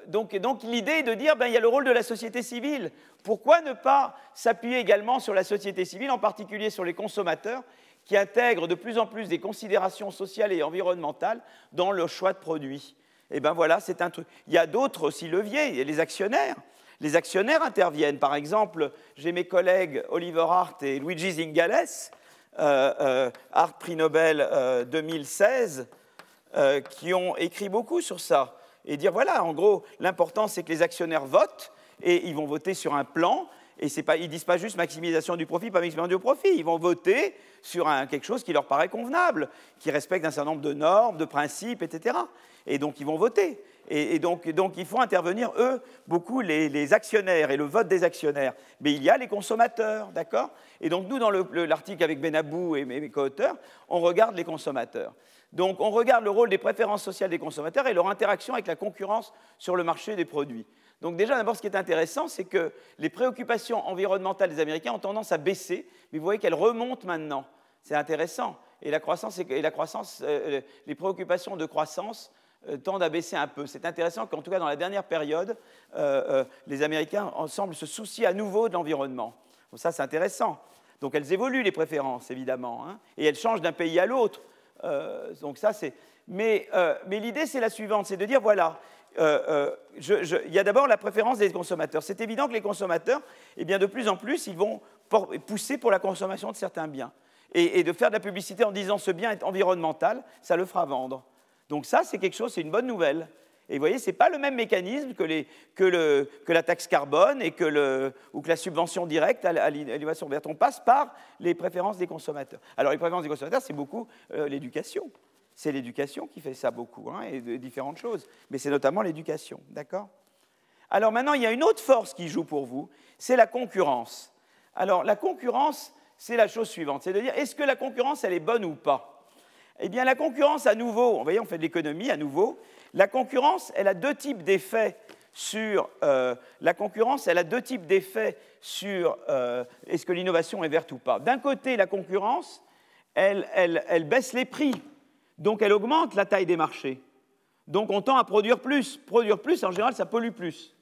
donc, donc l'idée est de dire, ben, il y a le rôle de la société civile. Pourquoi ne pas s'appuyer également sur la société civile, en particulier sur les consommateurs, qui intègrent de plus en plus des considérations sociales et environnementales dans le choix de produits? Eh bien voilà, c'est un truc. Il y a d'autres aussi leviers, les actionnaires. Les actionnaires interviennent. Par exemple, j'ai mes collègues Oliver Hart et Luigi Zingales, euh, euh, Hart Prix Nobel 2016, euh, qui ont écrit beaucoup sur ça. Et dire, voilà, en gros, l'important, c'est que les actionnaires votent, et ils vont voter sur un plan, et pas, ils ne disent pas juste maximisation du profit, pas maximisation du profit. Ils vont voter sur quelque chose qui leur paraît convenable, qui respecte un certain nombre de normes, de principes, etc et donc ils vont voter. Et, donc, donc, il faut intervenir, eux, beaucoup les, actionnaires et le vote des actionnaires. Mais il y a les consommateurs, d'accord? Et donc nous, dans l'article avec Benabou et mes, co-auteurs, on regarde les consommateurs. Donc on regarde le rôle des préférences sociales des consommateurs et leur interaction avec la concurrence sur le marché des produits. Donc déjà, d'abord, ce qui est intéressant, c'est que les préoccupations environnementales des Américains ont tendance à baisser, mais vous voyez qu'elles remontent maintenant. C'est intéressant. Et la croissance, et la croissance euh, les préoccupations de croissance euh, tendent à baisser un peu. C'est intéressant qu'en tout cas dans la dernière période, euh, les Américains semblent se soucier à nouveau de l'environnement. ça, c'est intéressant. Donc elles évoluent les préférences, évidemment, hein, et elles changent d'un pays à l'autre. donc ça, c'est. Mais, mais l'idée, c'est la suivante, c'est de dire voilà, il y a d'abord la préférence des consommateurs. C'est évident que les consommateurs, eh bien, de plus en plus, ils vont pousser pour la consommation de certains biens. Et, de faire de la publicité en disant ce bien est environnemental, ça le fera vendre. Donc ça, c'est quelque chose, c'est une bonne nouvelle. Et vous voyez, ce n'est pas le même mécanisme que, la taxe carbone et que ou que la subvention directe à, l'innovation verte. On passe par les préférences des consommateurs. Alors les préférences des consommateurs, c'est beaucoup euh, l'éducation. C'est l'éducation qui fait ça beaucoup, hein, et de, différentes choses. Mais c'est notamment l'éducation, d'accord? Alors maintenant, il y a une autre force qui joue pour vous, c'est la concurrence. Alors la concurrence, c'est la chose suivante, c'est de dire, est-ce que la concurrence, elle est bonne ou pas? Eh bien, la concurrence, à nouveau, voyez, on fait de l'économie à nouveau. La concurrence, elle a deux types d'effets sur euh, la concurrence, elle a deux types d'effets sur euh, est-ce que l'innovation est verte ou pas? D'un côté, la concurrence, elle, baisse les prix, donc elle augmente la taille des marchés. Donc on tend à produire plus. Produire plus, en général, ça pollue plus.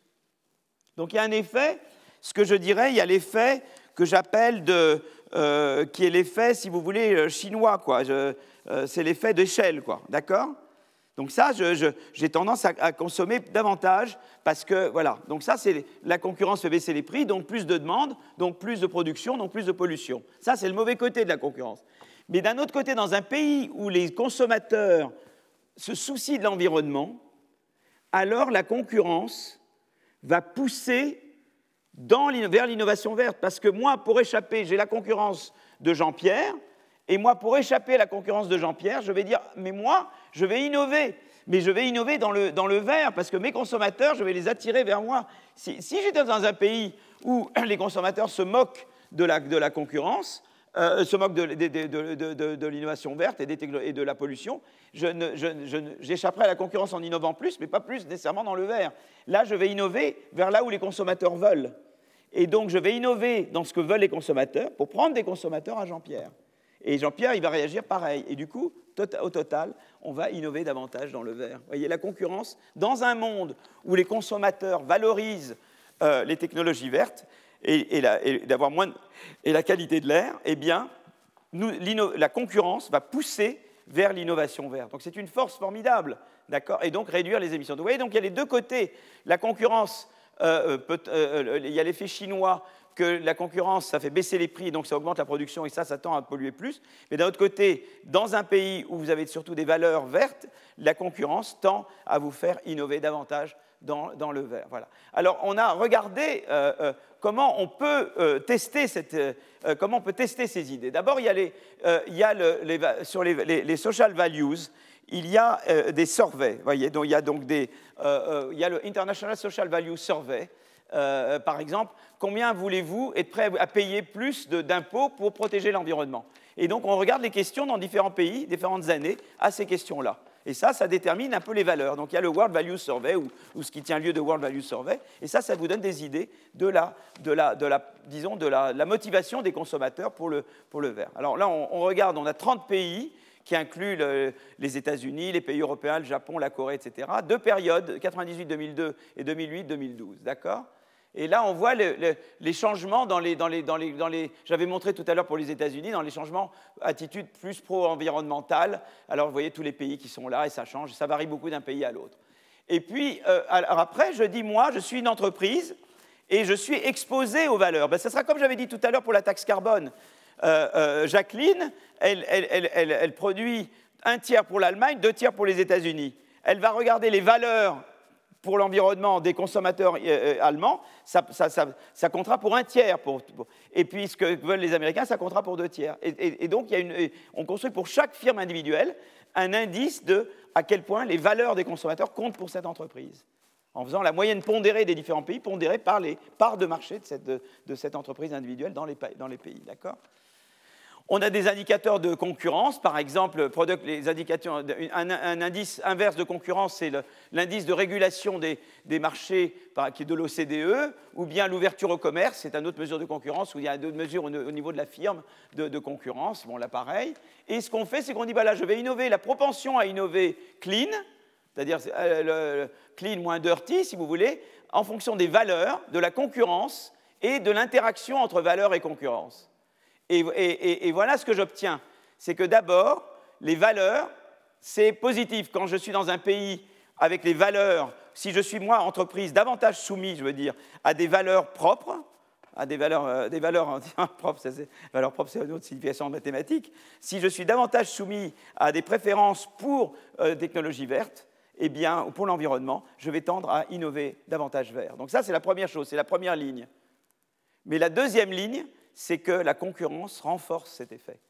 Donc il y a un effet, ce que je dirais, il y a l'effet que j'appelle de, euh, qui est l'effet, si vous voulez, chinois, quoi. Euh, c'est l'effet d'échelle, quoi. D'accord? Donc ça, j'ai tendance à, consommer davantage parce que, voilà. Donc ça, c'est la concurrence fait baisser les prix, donc plus de demandes, donc plus de production, donc plus de pollution. Ça, c'est le mauvais côté de la concurrence. Mais d'un autre côté, dans un pays où les consommateurs se soucient de l'environnement, alors la concurrence va pousser vers l'innovation verte. Parce que moi, pour échapper, j'ai la concurrence de Jean-Pierre, et moi, pour échapper à la concurrence de Jean-Pierre, je vais dire, mais moi, je vais innover. Mais je vais innover dans le, vert, parce que mes consommateurs, je vais les attirer vers moi. Si, j'étais dans un pays où les consommateurs se moquent de la concurrence, euh, se moquent de, l'innovation verte et, de la pollution, j'échapperai à la concurrence en innovant plus, mais pas plus nécessairement dans le vert. Là, je vais innover vers là où les consommateurs veulent. Et donc, je vais innover dans ce que veulent les consommateurs pour prendre des consommateurs à Jean-Pierre. Et Jean-Pierre, il va réagir pareil. Et du coup, au total, on va innover davantage dans le verre. Vous voyez, la concurrence, dans un monde où les consommateurs valorisent euh, les technologies vertes et, d'avoir moins et la qualité de l'air, eh bien, la concurrence va pousser vers l'innovation verte. Donc c'est une force formidable, d'accord? Et donc réduire les émissions. Vous voyez, donc il y a les deux côtés. La concurrence il y a l'effet chinois que la concurrence, ça fait baisser les prix, donc ça augmente la production et ça, ça tend à polluer plus. Mais d'un autre côté, dans un pays où vous avez surtout des valeurs vertes, la concurrence tend à vous faire innover davantage dans, le vert. Voilà. Alors, on a regardé euh, euh, comment, on peut, euh, tester cette, comment on peut tester ces idées. D'abord, il y a, les, sur les, social values, il y a des surveys. Il y a donc des, il y a le International Social Value Survey. par exemple, combien voulez-vous être prêt à payer plus d'impôts pour protéger l'environnement? Et donc, on regarde les questions dans différents pays, différentes années, à ces questions-là. Et ça, ça détermine un peu les valeurs. Donc il y a le World Value Survey, ou, ce qui tient lieu de World Value Survey, et ça, ça vous donne des idées de la, motivation des consommateurs pour le, pour le verre. Alors là, on, regarde, on a 30 pays qui incluent les États-Unis, les pays européens, le Japon, la Corée, etc. Deux périodes, 98-2002 et 2008-2012, d'accord? Et là, on voit les changements dans les, J'avais montré tout à l'heure pour les États-Unis, dans les changements attitudes plus pro-environnementales. Alors, vous voyez tous les pays qui sont là et ça change. Ça varie beaucoup d'un pays à l'autre. Et puis, euh, après, je dis, moi, je suis une entreprise et je suis exposé aux valeurs. Ben, ça sera comme j'avais dit tout à l'heure pour la taxe carbone. Euh, euh, Jacqueline, elle produit un tiers pour l'Allemagne, deux tiers pour les États-Unis. Elle va regarder les valeurs pour l'environnement des consommateurs euh, euh, allemands, ça, comptera pour un tiers. et puis ce que veulent les Américains, ça comptera pour deux tiers. Et, donc, on construit pour chaque firme individuelle un indice de à quel point les valeurs des consommateurs comptent pour cette entreprise. En faisant la moyenne pondérée des différents pays, pondérée par les parts de marché de cette, de cette entreprise individuelle dans les, dans les pays. D'accord? On a des indicateurs de concurrence, par exemple, les indicateurs, un, indice inverse de concurrence, c'est l'indice de régulation des, marchés qui est de l'OCDE, ou bien l'ouverture au commerce, c'est une autre mesure de concurrence, où il y a d'autres mesures au, niveau de la firme de, concurrence, bon là pareil. Et ce qu'on fait, c'est qu'on dit, bah là, je vais innover, la propension à innover clean, c'est-à-dire euh, clean moins dirty, si vous voulez, en fonction des valeurs, de la concurrence et de l'interaction entre valeurs et concurrence. Et, voilà ce que j'obtiens. C'est que d'abord, les valeurs, c'est positif. Quand je suis dans un pays avec les valeurs, si je suis moi, entreprise, davantage soumis, je veux dire, à des valeurs propres, à des valeurs, euh, des valeurs propres, c'est, valeurs propres, c'est une autre signification mathématique, si je suis davantage soumis à des préférences pour euh, technologies vertes, eh bien, pour l'environnement, je vais tendre à innover davantage vert. Donc ça, c'est la première chose, c'est la première ligne. Mais la deuxième ligne, c'est que la concurrence renforce cet effet.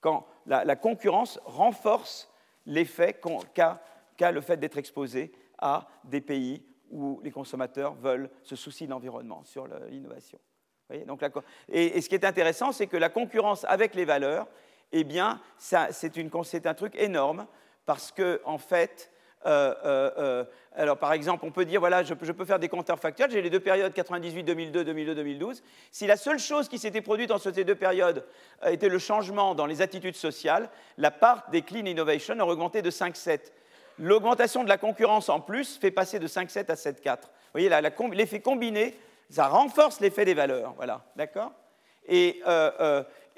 Quand la, concurrence renforce l'effet qu'a le fait d'être exposé à des pays où les consommateurs veulent se soucier de l'environnement, sur l'innovation. et, ce qui est intéressant, c'est que la concurrence avec les valeurs, eh bien, c'est un truc énorme parce que, en fait, euh, euh, euh, alors, par exemple, on peut dire, voilà, je, peux faire des compteurs factuels, j'ai les deux périodes 98, 2002, 2002, 2012. Si la seule chose qui s'était produite entre ces deux périodes était le changement dans les attitudes sociales, la part des clean innovation aurait augmenté de 5,7. L'augmentation de la concurrence en plus fait passer de 5,7 à 7,4. Vous voyez, l'effet combiné, ça renforce l'effet des valeurs. Voilà, d'accord? Et,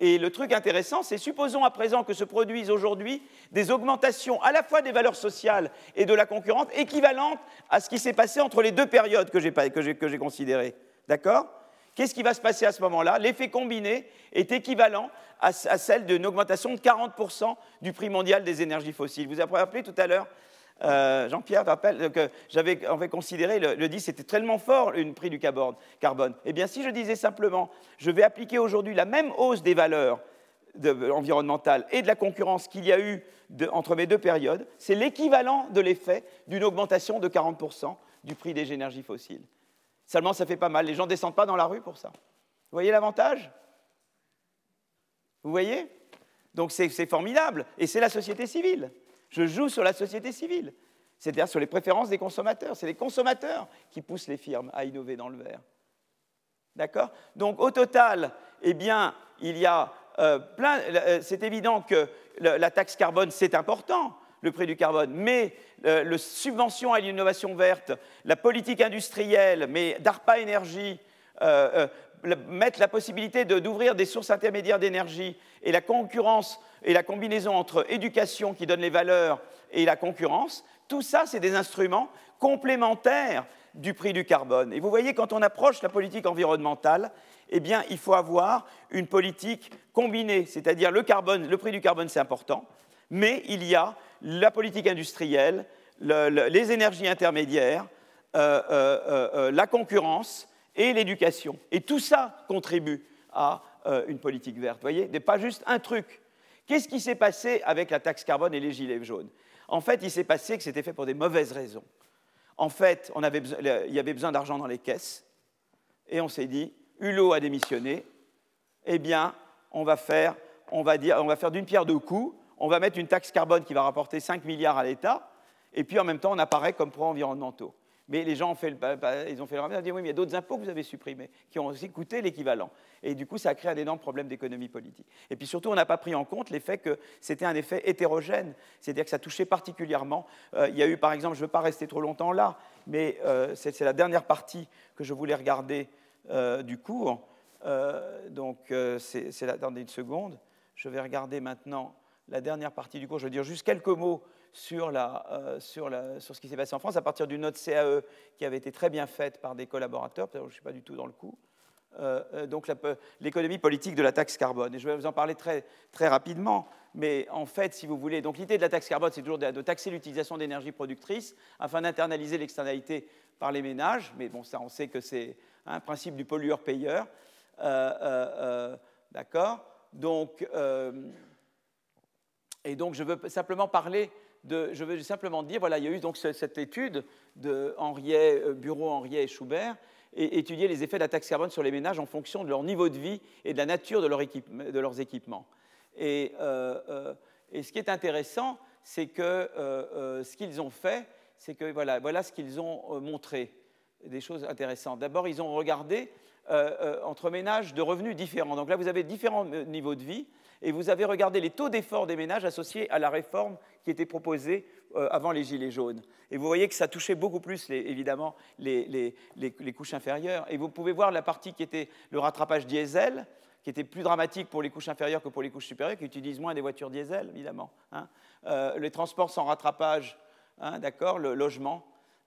et le truc intéressant, c'est supposons à présent que se produisent aujourd'hui des augmentations à la fois des valeurs sociales et de la concurrence équivalentes à ce qui s'est passé entre les deux périodes que j'ai considérées. D'accord? Qu'est-ce qui va se passer à ce moment-là? L'effet combiné est équivalent à, celle d'une augmentation de 40% du prix mondial des énergies fossiles. Vous avez rappelé tout à l'heure euh, Jean-Pierre rappelle que j'avais considéré le, le 10, c'était tellement fort le prix du carbone. Eh bien, si je disais simplement, je vais appliquer aujourd'hui la même hausse des valeurs environnementales et de la concurrence qu'il y a eu entre mes deux périodes, c'est l'équivalent de l'effet d'une augmentation de 40% du prix des énergies fossiles. Seulement, ça fait pas mal. Les gens ne descendent pas dans la rue pour ça. Vous voyez l'avantage? Vous voyez? Donc c'est formidable. Et c'est la société civile. Je joue sur la société civile, c'est-à-dire sur les préférences des consommateurs. C'est les consommateurs qui poussent les firmes à innover dans le verre. D'accord? Donc au total, eh bien, il y a euh, plein. Euh, c'est évident que la taxe carbone, c'est important, le prix du carbone, mais euh, la subvention à l'innovation verte, la politique industrielle, mais DARPA Énergie, mettre la possibilité d'ouvrir des sources intermédiaires d'énergie et la concurrence et la combinaison entre éducation qui donne les valeurs et la concurrence, tout ça, c'est des instruments complémentaires du prix du carbone. Et vous voyez, quand on approche la politique environnementale, eh bien, il faut avoir une politique combinée, c'est-à-dire le, le prix du carbone, c'est important, mais il y a la politique industrielle, les énergies intermédiaires, euh, euh, euh, la concurrence et l'éducation. Et tout ça contribue à une politique verte. Vous voyez, pas juste un truc. Qu'est-ce qui s'est passé avec la taxe carbone et les gilets jaunes? En fait, il s'est passé que c'était fait pour des mauvaises raisons. En fait, on avait il y avait besoin d'argent dans les caisses, et on s'est dit, Hulot a démissionné, eh bien, on va faire, on on va faire d'une pierre deux coups, on va mettre une taxe carbone qui va rapporter 5 milliards à l'État, et puis en même temps, on apparaît comme pro-environnementaux. Mais les gens ont fait le, ils ont fait le ils ont dit oui, mais il y a d'autres impôts que vous avez supprimés, qui ont aussi coûté l'équivalent. Et du coup, ça a créé un énorme problème d'économie politique. Et puis surtout, on n'a pas pris en compte l'effet que c'était un effet hétérogène, c'est-à-dire que ça touchait particulièrement. Euh, il y a eu, par exemple, je ne veux pas rester trop longtemps là, mais euh, c'est la dernière partie que je voulais regarder euh, du cours. donc, c'est attendez une seconde. Je vais regarder maintenant la dernière partie du cours. Je vais dire juste quelques mots sur, euh, sur, sur ce qui s'est passé en France à partir d'une note CAE qui avait été très bien faite par des collaborateurs, je ne suis pas du tout dans le coup. Euh, euh, donc l'économie politique de la taxe carbone. Et je vais vous en parler très, très rapidement. Mais en fait, si vous voulez, donc l'idée de la taxe carbone, c'est toujours de, taxer l'utilisation d'énergie productrice afin d'internaliser l'externalité par les ménages. Mais bon, ça, on sait que c'est un principe du pollueur-payeur. D'accord? Donc, et donc, je veux simplement parler je veux simplement dire, voilà, il y a eu donc cette étude de Henriet, euh, Bureau Henriet et Schubert, et étudier les effets de la taxe carbone sur les ménages en fonction de leur niveau de vie et de la nature de, leurs équipements. Et, euh, euh, et, ce qui est intéressant, c'est que ce qu'ils ont fait, c'est que voilà, voilà ce qu'ils ont montré, des choses intéressantes. D'abord, ils ont regardé entre ménages de revenus différents. Donc là, vous avez différents niveaux de vie et vous avez regardé les taux d'effort des ménages associés à la réforme qui était proposée euh, avant les Gilets jaunes. Et vous voyez que ça touchait beaucoup plus, évidemment, les, couches inférieures. Et vous pouvez voir la partie qui était le rattrapage diesel, qui était plus dramatique pour les couches inférieures que pour les couches supérieures, qui utilisent moins des voitures diesel, évidemment. Hein. Euh, les transports sans rattrapage, hein, d'accord, le logement.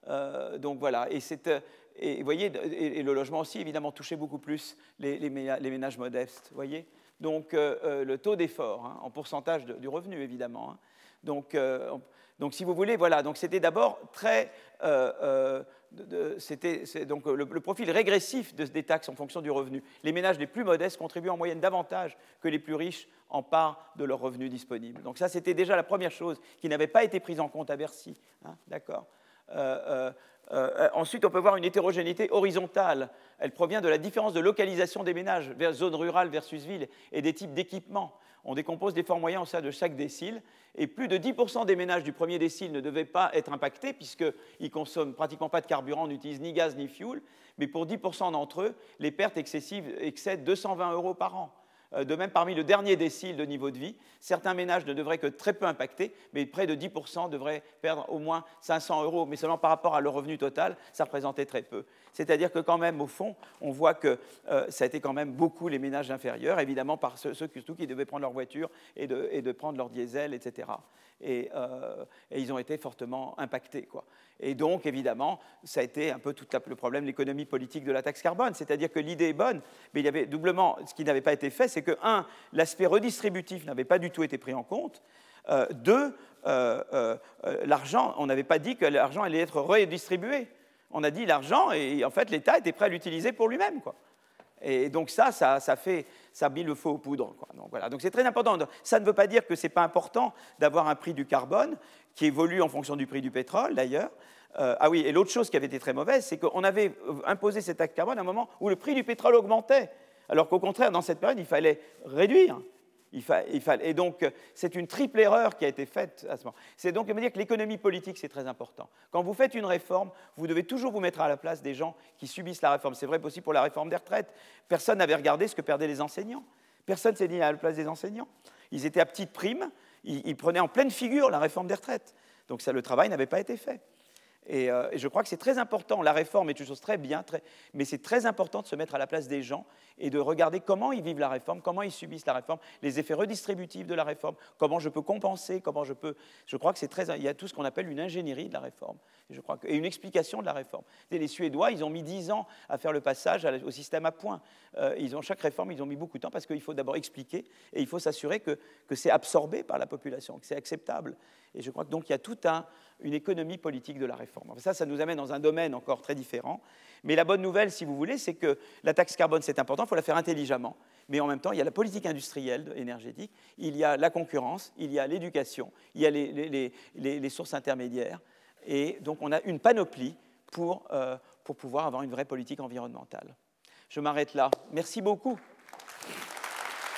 Euh, donc voilà. Et, voyez, et, le logement aussi, évidemment, touchait beaucoup plus les, ménages modestes. voyez donc euh, euh, le taux d'effort, hein, en pourcentage du revenu évidemment. Hein. Donc, euh, donc, si vous voulez, voilà, donc c'était d'abord très, c'était donc le, profil régressif de, des taxes en fonction du revenu. Les ménages les plus modestes contribuent en moyenne davantage que les plus riches en part de leurs revenus disponibles. Donc ça, c'était déjà la première chose qui n'avait pas été prise en compte à Bercy, hein, d'accord. Euh, ensuite, on peut voir une hétérogénéité horizontale. Elle provient de la différence de localisation des ménages vers zone rurale versus ville et des types d'équipements. On décompose l'effort moyen au sein de chaque décile et plus de 10% des ménages du premier décile ne devaient pas être impactés puisqu'ils consomment pratiquement pas de carburant, n'utilisent ni gaz ni fuel, mais pour 10% d'entre eux, les pertes excessives excèdent 220 euros par an. Euh, de même, parmi le dernier décile de niveau de vie, certains ménages ne devraient que très peu impacter, mais près de 10% devraient perdre au moins 500 euros, mais seulement par rapport à leur revenu total, ça représentait très peu. C'est-à-dire que quand même, au fond, on voit que euh, ça a été quand même beaucoup les ménages inférieurs, évidemment par ceux, qui devaient prendre leur voiture et de, prendre leur diesel, etc. Euh, et, ils ont été fortement impactés. Quoi. Et donc, évidemment, ça a été un peu tout le problème de l'économie politique de la taxe carbone. C'est-à-dire que l'idée est bonne, mais il y avait doublement, ce qui n'avait pas été fait, c'est que, un, l'aspect redistributif n'avait pas du tout été pris en compte. Euh, deux, l'argent, on n'avait pas dit que l'argent allait être redistribué on a dit l'argent et en fait l'État était prêt à l'utiliser pour lui-même. Et donc ça, ça, ça, fait, ça mis le feu aux poudres. Donc voilà. Donc c'est très important. Ça ne veut pas dire que ce n'est pas important d'avoir un prix du carbone qui évolue en fonction du prix du pétrole d'ailleurs. Euh, ah oui, et l'autre chose qui avait été très mauvaise, c'est qu'on avait imposé cet acte carbone à un moment où le prix du pétrole augmentait, alors qu'au contraire, dans cette période, il fallait réduire et donc, c'est une triple erreur qui a été faite à ce moment. C'est donc me dire que l'économie politique, c'est très important. Quand vous faites une réforme, vous devez toujours vous mettre à la place des gens qui subissent la réforme. C'est vrai aussi pour la réforme des retraites. Personne n'avait regardé ce que perdaient les enseignants. Personne ne s'est dit à la place des enseignants. Ils étaient à petite prime, ils, prenaient en pleine figure la réforme des retraites. Donc ça, le travail n'avait pas été fait. Euh, et, je crois que c'est très important. La réforme est une chose très bien, mais c'est très important de se mettre à la place des gens et de regarder comment ils vivent la réforme, comment ils subissent la réforme, les effets redistributifs de la réforme, comment je peux compenser, comment je peux. Je crois que c'est très. Il y a tout ce qu'on appelle une ingénierie de la réforme, et, je crois une explication de la réforme. les Suédois, ils ont mis dix ans à faire le passage au système à points. Euh, ils ont chaque réforme, ils ont mis beaucoup de temps parce qu'il faut d'abord expliquer et il faut s'assurer que, que c'est absorbé par la population, que c'est acceptable. Et je crois que donc il y a toute un, une économie politique de la réforme. Ça, ça nous amène dans un domaine encore très différent. Mais la bonne nouvelle, si vous voulez, c'est que la taxe carbone, c'est important, il faut la faire intelligemment. Mais en même temps, il y a la politique industrielle énergétique, il y a la concurrence, il y a l'éducation, il y a les, sources intermédiaires. Et donc, on a une panoplie pour, euh, pour pouvoir avoir une vraie politique environnementale. Je m'arrête là. Merci beaucoup.